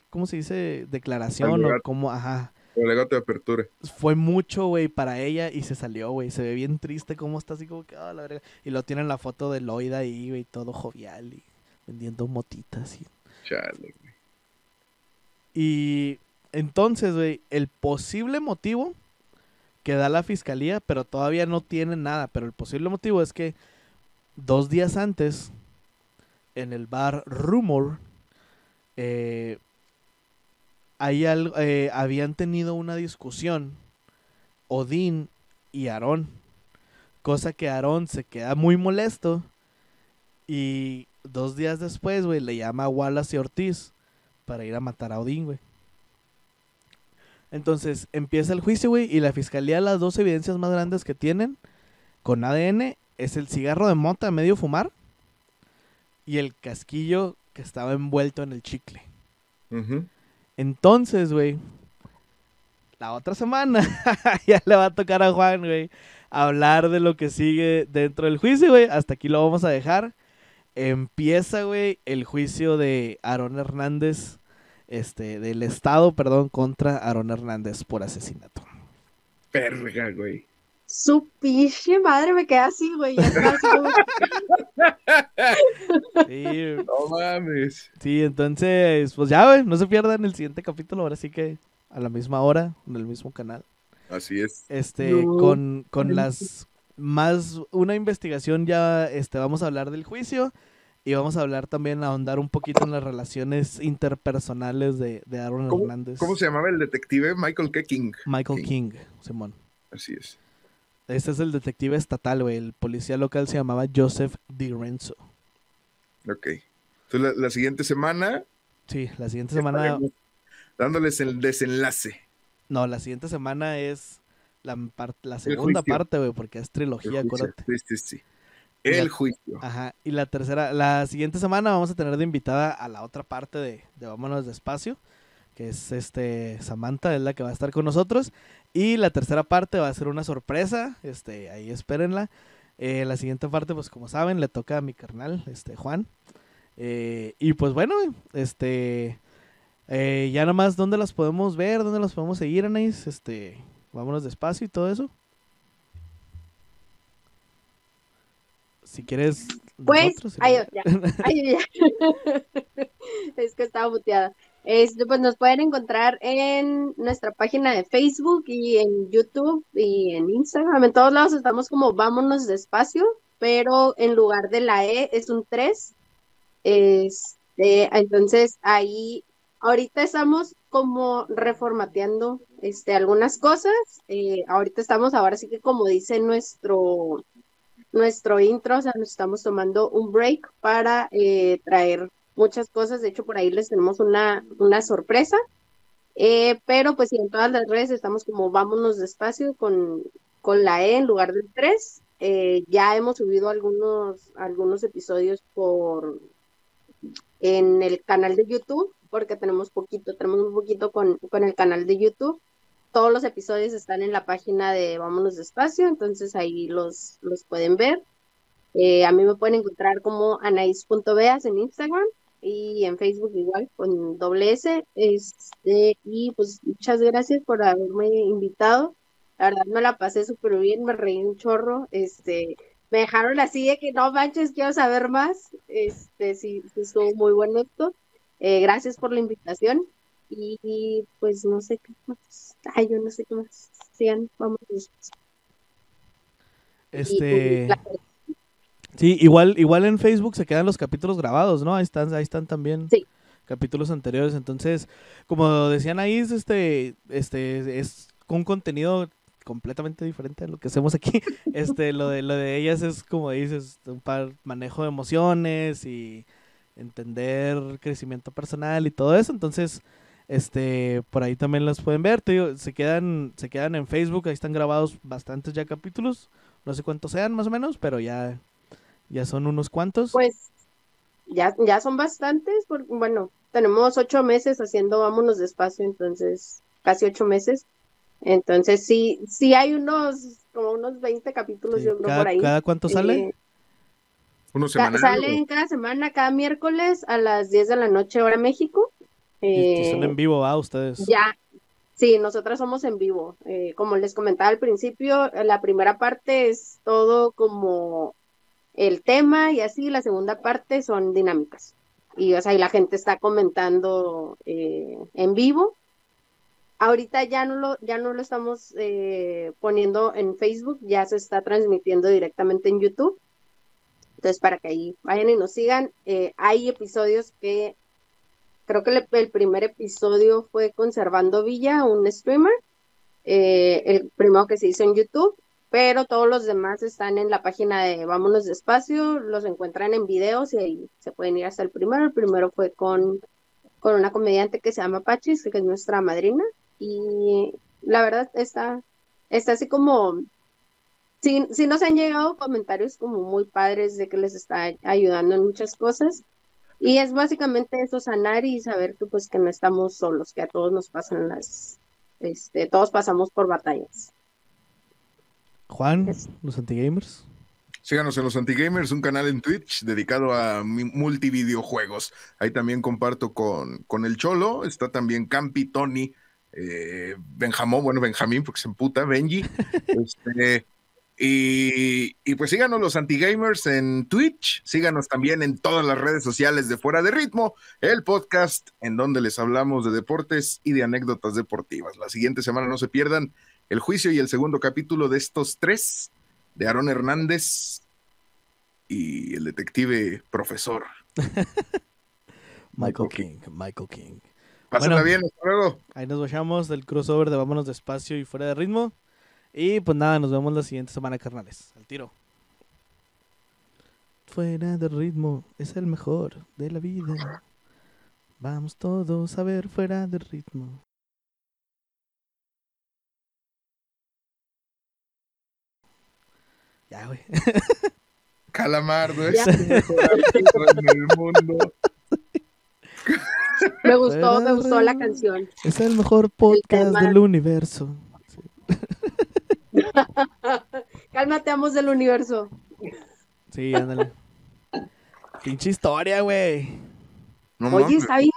¿cómo se dice? Declaración o como, ajá. Alegato de apertura. Fue mucho, güey, para ella y se salió, güey. Se ve bien triste cómo está así como que, ah, la verga. Y lo tienen la foto de Lloyd ahí, güey, todo jovial y vendiendo motitas y Chale, güey. Y entonces, güey, el posible motivo que da la fiscalía, pero todavía no tiene nada, pero el posible motivo es que dos días antes, en el bar Rumor, eh, eh, habían tenido una discusión Odín y Aarón, cosa que Aarón se queda muy molesto y dos días después, güey, le llama a Wallace y Ortiz para ir a matar a Odín, güey. Entonces empieza el juicio, güey, y la fiscalía las dos evidencias más grandes que tienen con ADN es el cigarro de mota medio fumar y el casquillo que estaba envuelto en el chicle. Ujú. Entonces, güey, la otra semana ya le va a tocar a Juan, güey, hablar de lo que sigue dentro del juicio, güey. Hasta aquí lo vamos a dejar. Empieza, güey, el juicio de Aaron Hernández, este, del Estado, perdón, contra Aaron Hernández por asesinato. Verga, güey. Su pinche madre me queda así, güey. Sí, No mames. sí, entonces, pues ya, güey, no se pierdan el siguiente capítulo, ahora sí que a la misma hora, en el mismo canal. Así es. este No. con, con las más una investigación ya este vamos a hablar del juicio y vamos a hablar también ahondar un poquito en las relaciones interpersonales de, de Aaron ¿Cómo, Hernández cómo se llamaba el detective? Michael K. King. Michael King. King Simón Así es. Este es el detective estatal güey el policía local se llamaba Joseph DiRenzo Ok. Entonces, la, la siguiente semana sí la siguiente semana dándoles el desenlace. no la siguiente semana es la, segunda parte güey porque es trilogía acuérdate Sí, sí, sí. El la- juicio. Ajá, y la tercera, la siguiente semana vamos a tener de invitada a la otra parte de, de Vámonos Despacio, que es este Samantha, es la que va a estar con nosotros. Y la tercera parte va a ser una sorpresa, este, ahí espérenla. Eh, la siguiente parte, pues como saben, le toca a mi carnal, este, Juan. Eh, y pues bueno, este, eh, ya nomás, ¿dónde las podemos ver? ¿Dónde las podemos seguir, Anais? Este, vámonos despacio y todo eso. Si quieres. Pues, nosotros, si ay, no- ya, ay, ya. es que estaba muteada. Pues nos pueden encontrar en nuestra página de Facebook y en YouTube y en Instagram. En todos lados estamos como vámonos despacio, pero en lugar de la E es un 3. Este, entonces ahí ahorita estamos como reformateando este, algunas cosas. Eh, ahorita estamos ahora sí que como dice nuestro nuestro intro, o sea, nos estamos tomando un break para eh, traer muchas cosas. De hecho, por ahí les tenemos una, una sorpresa. Eh, pero pues en todas las redes estamos como vámonos despacio con, con la E en lugar del 3. Eh, ya hemos subido algunos, algunos episodios por en el canal de YouTube, porque tenemos poquito, tenemos un poquito con, con el canal de YouTube. Todos los episodios están en la página de Vámonos Despacio, entonces ahí los, los pueden ver. Eh, a mí me pueden encontrar como anais.beas en Instagram y en Facebook igual con doble S. Este, y pues muchas gracias por haberme invitado. La verdad me la pasé súper bien, me reí un chorro. Este, me dejaron así de que no manches, quiero saber más. Este, sí, sí estuvo muy bueno esto. Eh, gracias por la invitación. Y, y, pues no sé qué más. Ay, yo no sé qué más. Sigan, vamos. Este. Y, la- Sí, igual, igual en Facebook se quedan los capítulos grabados, ¿no? Ahí están, ahí están también Sí. capítulos anteriores. Entonces, como decían ahí, es este, este, es un contenido completamente diferente a lo que hacemos aquí. Este, lo de, lo de ellas es como dices, un par manejo de emociones y entender crecimiento personal y todo eso. Entonces, este, por ahí también las pueden ver. Te digo, se quedan, se quedan en Facebook, ahí están grabados bastantes ya capítulos. No sé cuántos sean más o menos, pero ya, ya son unos cuantos. Pues ya, ya son bastantes, porque, bueno, tenemos ocho meses haciendo Vámonos Despacio, entonces casi ocho meses. Entonces sí, sí hay unos, como unos 20 capítulos, Sí, yo creo, cada, por ahí. cada cuánto sale? Eh, Uno semanal. salen cada semana, cada miércoles a las 10 de la noche, hora México. Y son Eh, en vivo, ¿va? Ustedes. Ya, sí, nosotras somos en vivo. Eh, como les comentaba al principio, eh, la primera parte es todo como el tema y así, la segunda parte son dinámicas. Y, o sea, y la gente está comentando eh, en vivo. Ahorita ya no lo, ya no lo estamos eh, poniendo en Facebook, ya se está transmitiendo directamente en YouTube. Entonces, para que ahí vayan y nos sigan, eh, hay episodios que creo que el, primer episodio fue Conservando Villa, un streamer, el primero que se hizo en YouTube, pero todos los demás están en la página de Vámonos Despacio, los encuentran en videos y ahí se pueden ir hasta el primero. El primero fue con, con una comediante que se llama Pachis, que es nuestra madrina, y la verdad está, está así como, sí, sí nos han llegado comentarios como muy padres de que les está ayudando en muchas cosas. Y es básicamente eso, sanar y saber que pues que no estamos solos, que a todos nos pasan las, este, todos pasamos por batallas. Juan, los antigamers. Síganos en los Antigamers, un canal en Twitch dedicado a multivideojuegos. Ahí también comparto con, con el Cholo, está también Campi, Tony, eh, Benjamón, bueno, Benjamín, porque se emputa, Benji. este, y, y pues síganos los Antigamers en Twitch, síganos también en todas las redes sociales de Fuera de Ritmo, el podcast en donde les hablamos de deportes y de anécdotas deportivas. La siguiente semana no se pierdan el juicio y el segundo capítulo de estos tres de Aarón Hernández y el detective profesor. Michael. King, Michael King. Pásenla Bueno. bien, hasta luego. Ahí nos vayamos del crossover de Vámonos Despacio y Fuera de Ritmo. Y pues nada, nos vemos la siguiente semana, carnales. Al tiro. Fuera de ritmo es el mejor de la vida. Vamos todos a ver fuera de ritmo. Ya, güey. Calamardo es el mejor árbitro en el mundo. Me gustó, me gustó la canción. Es el mejor podcast del universo. Cálmate, amos del universo. Sí, ándale. Pinche historia, güey. No Oye, está bien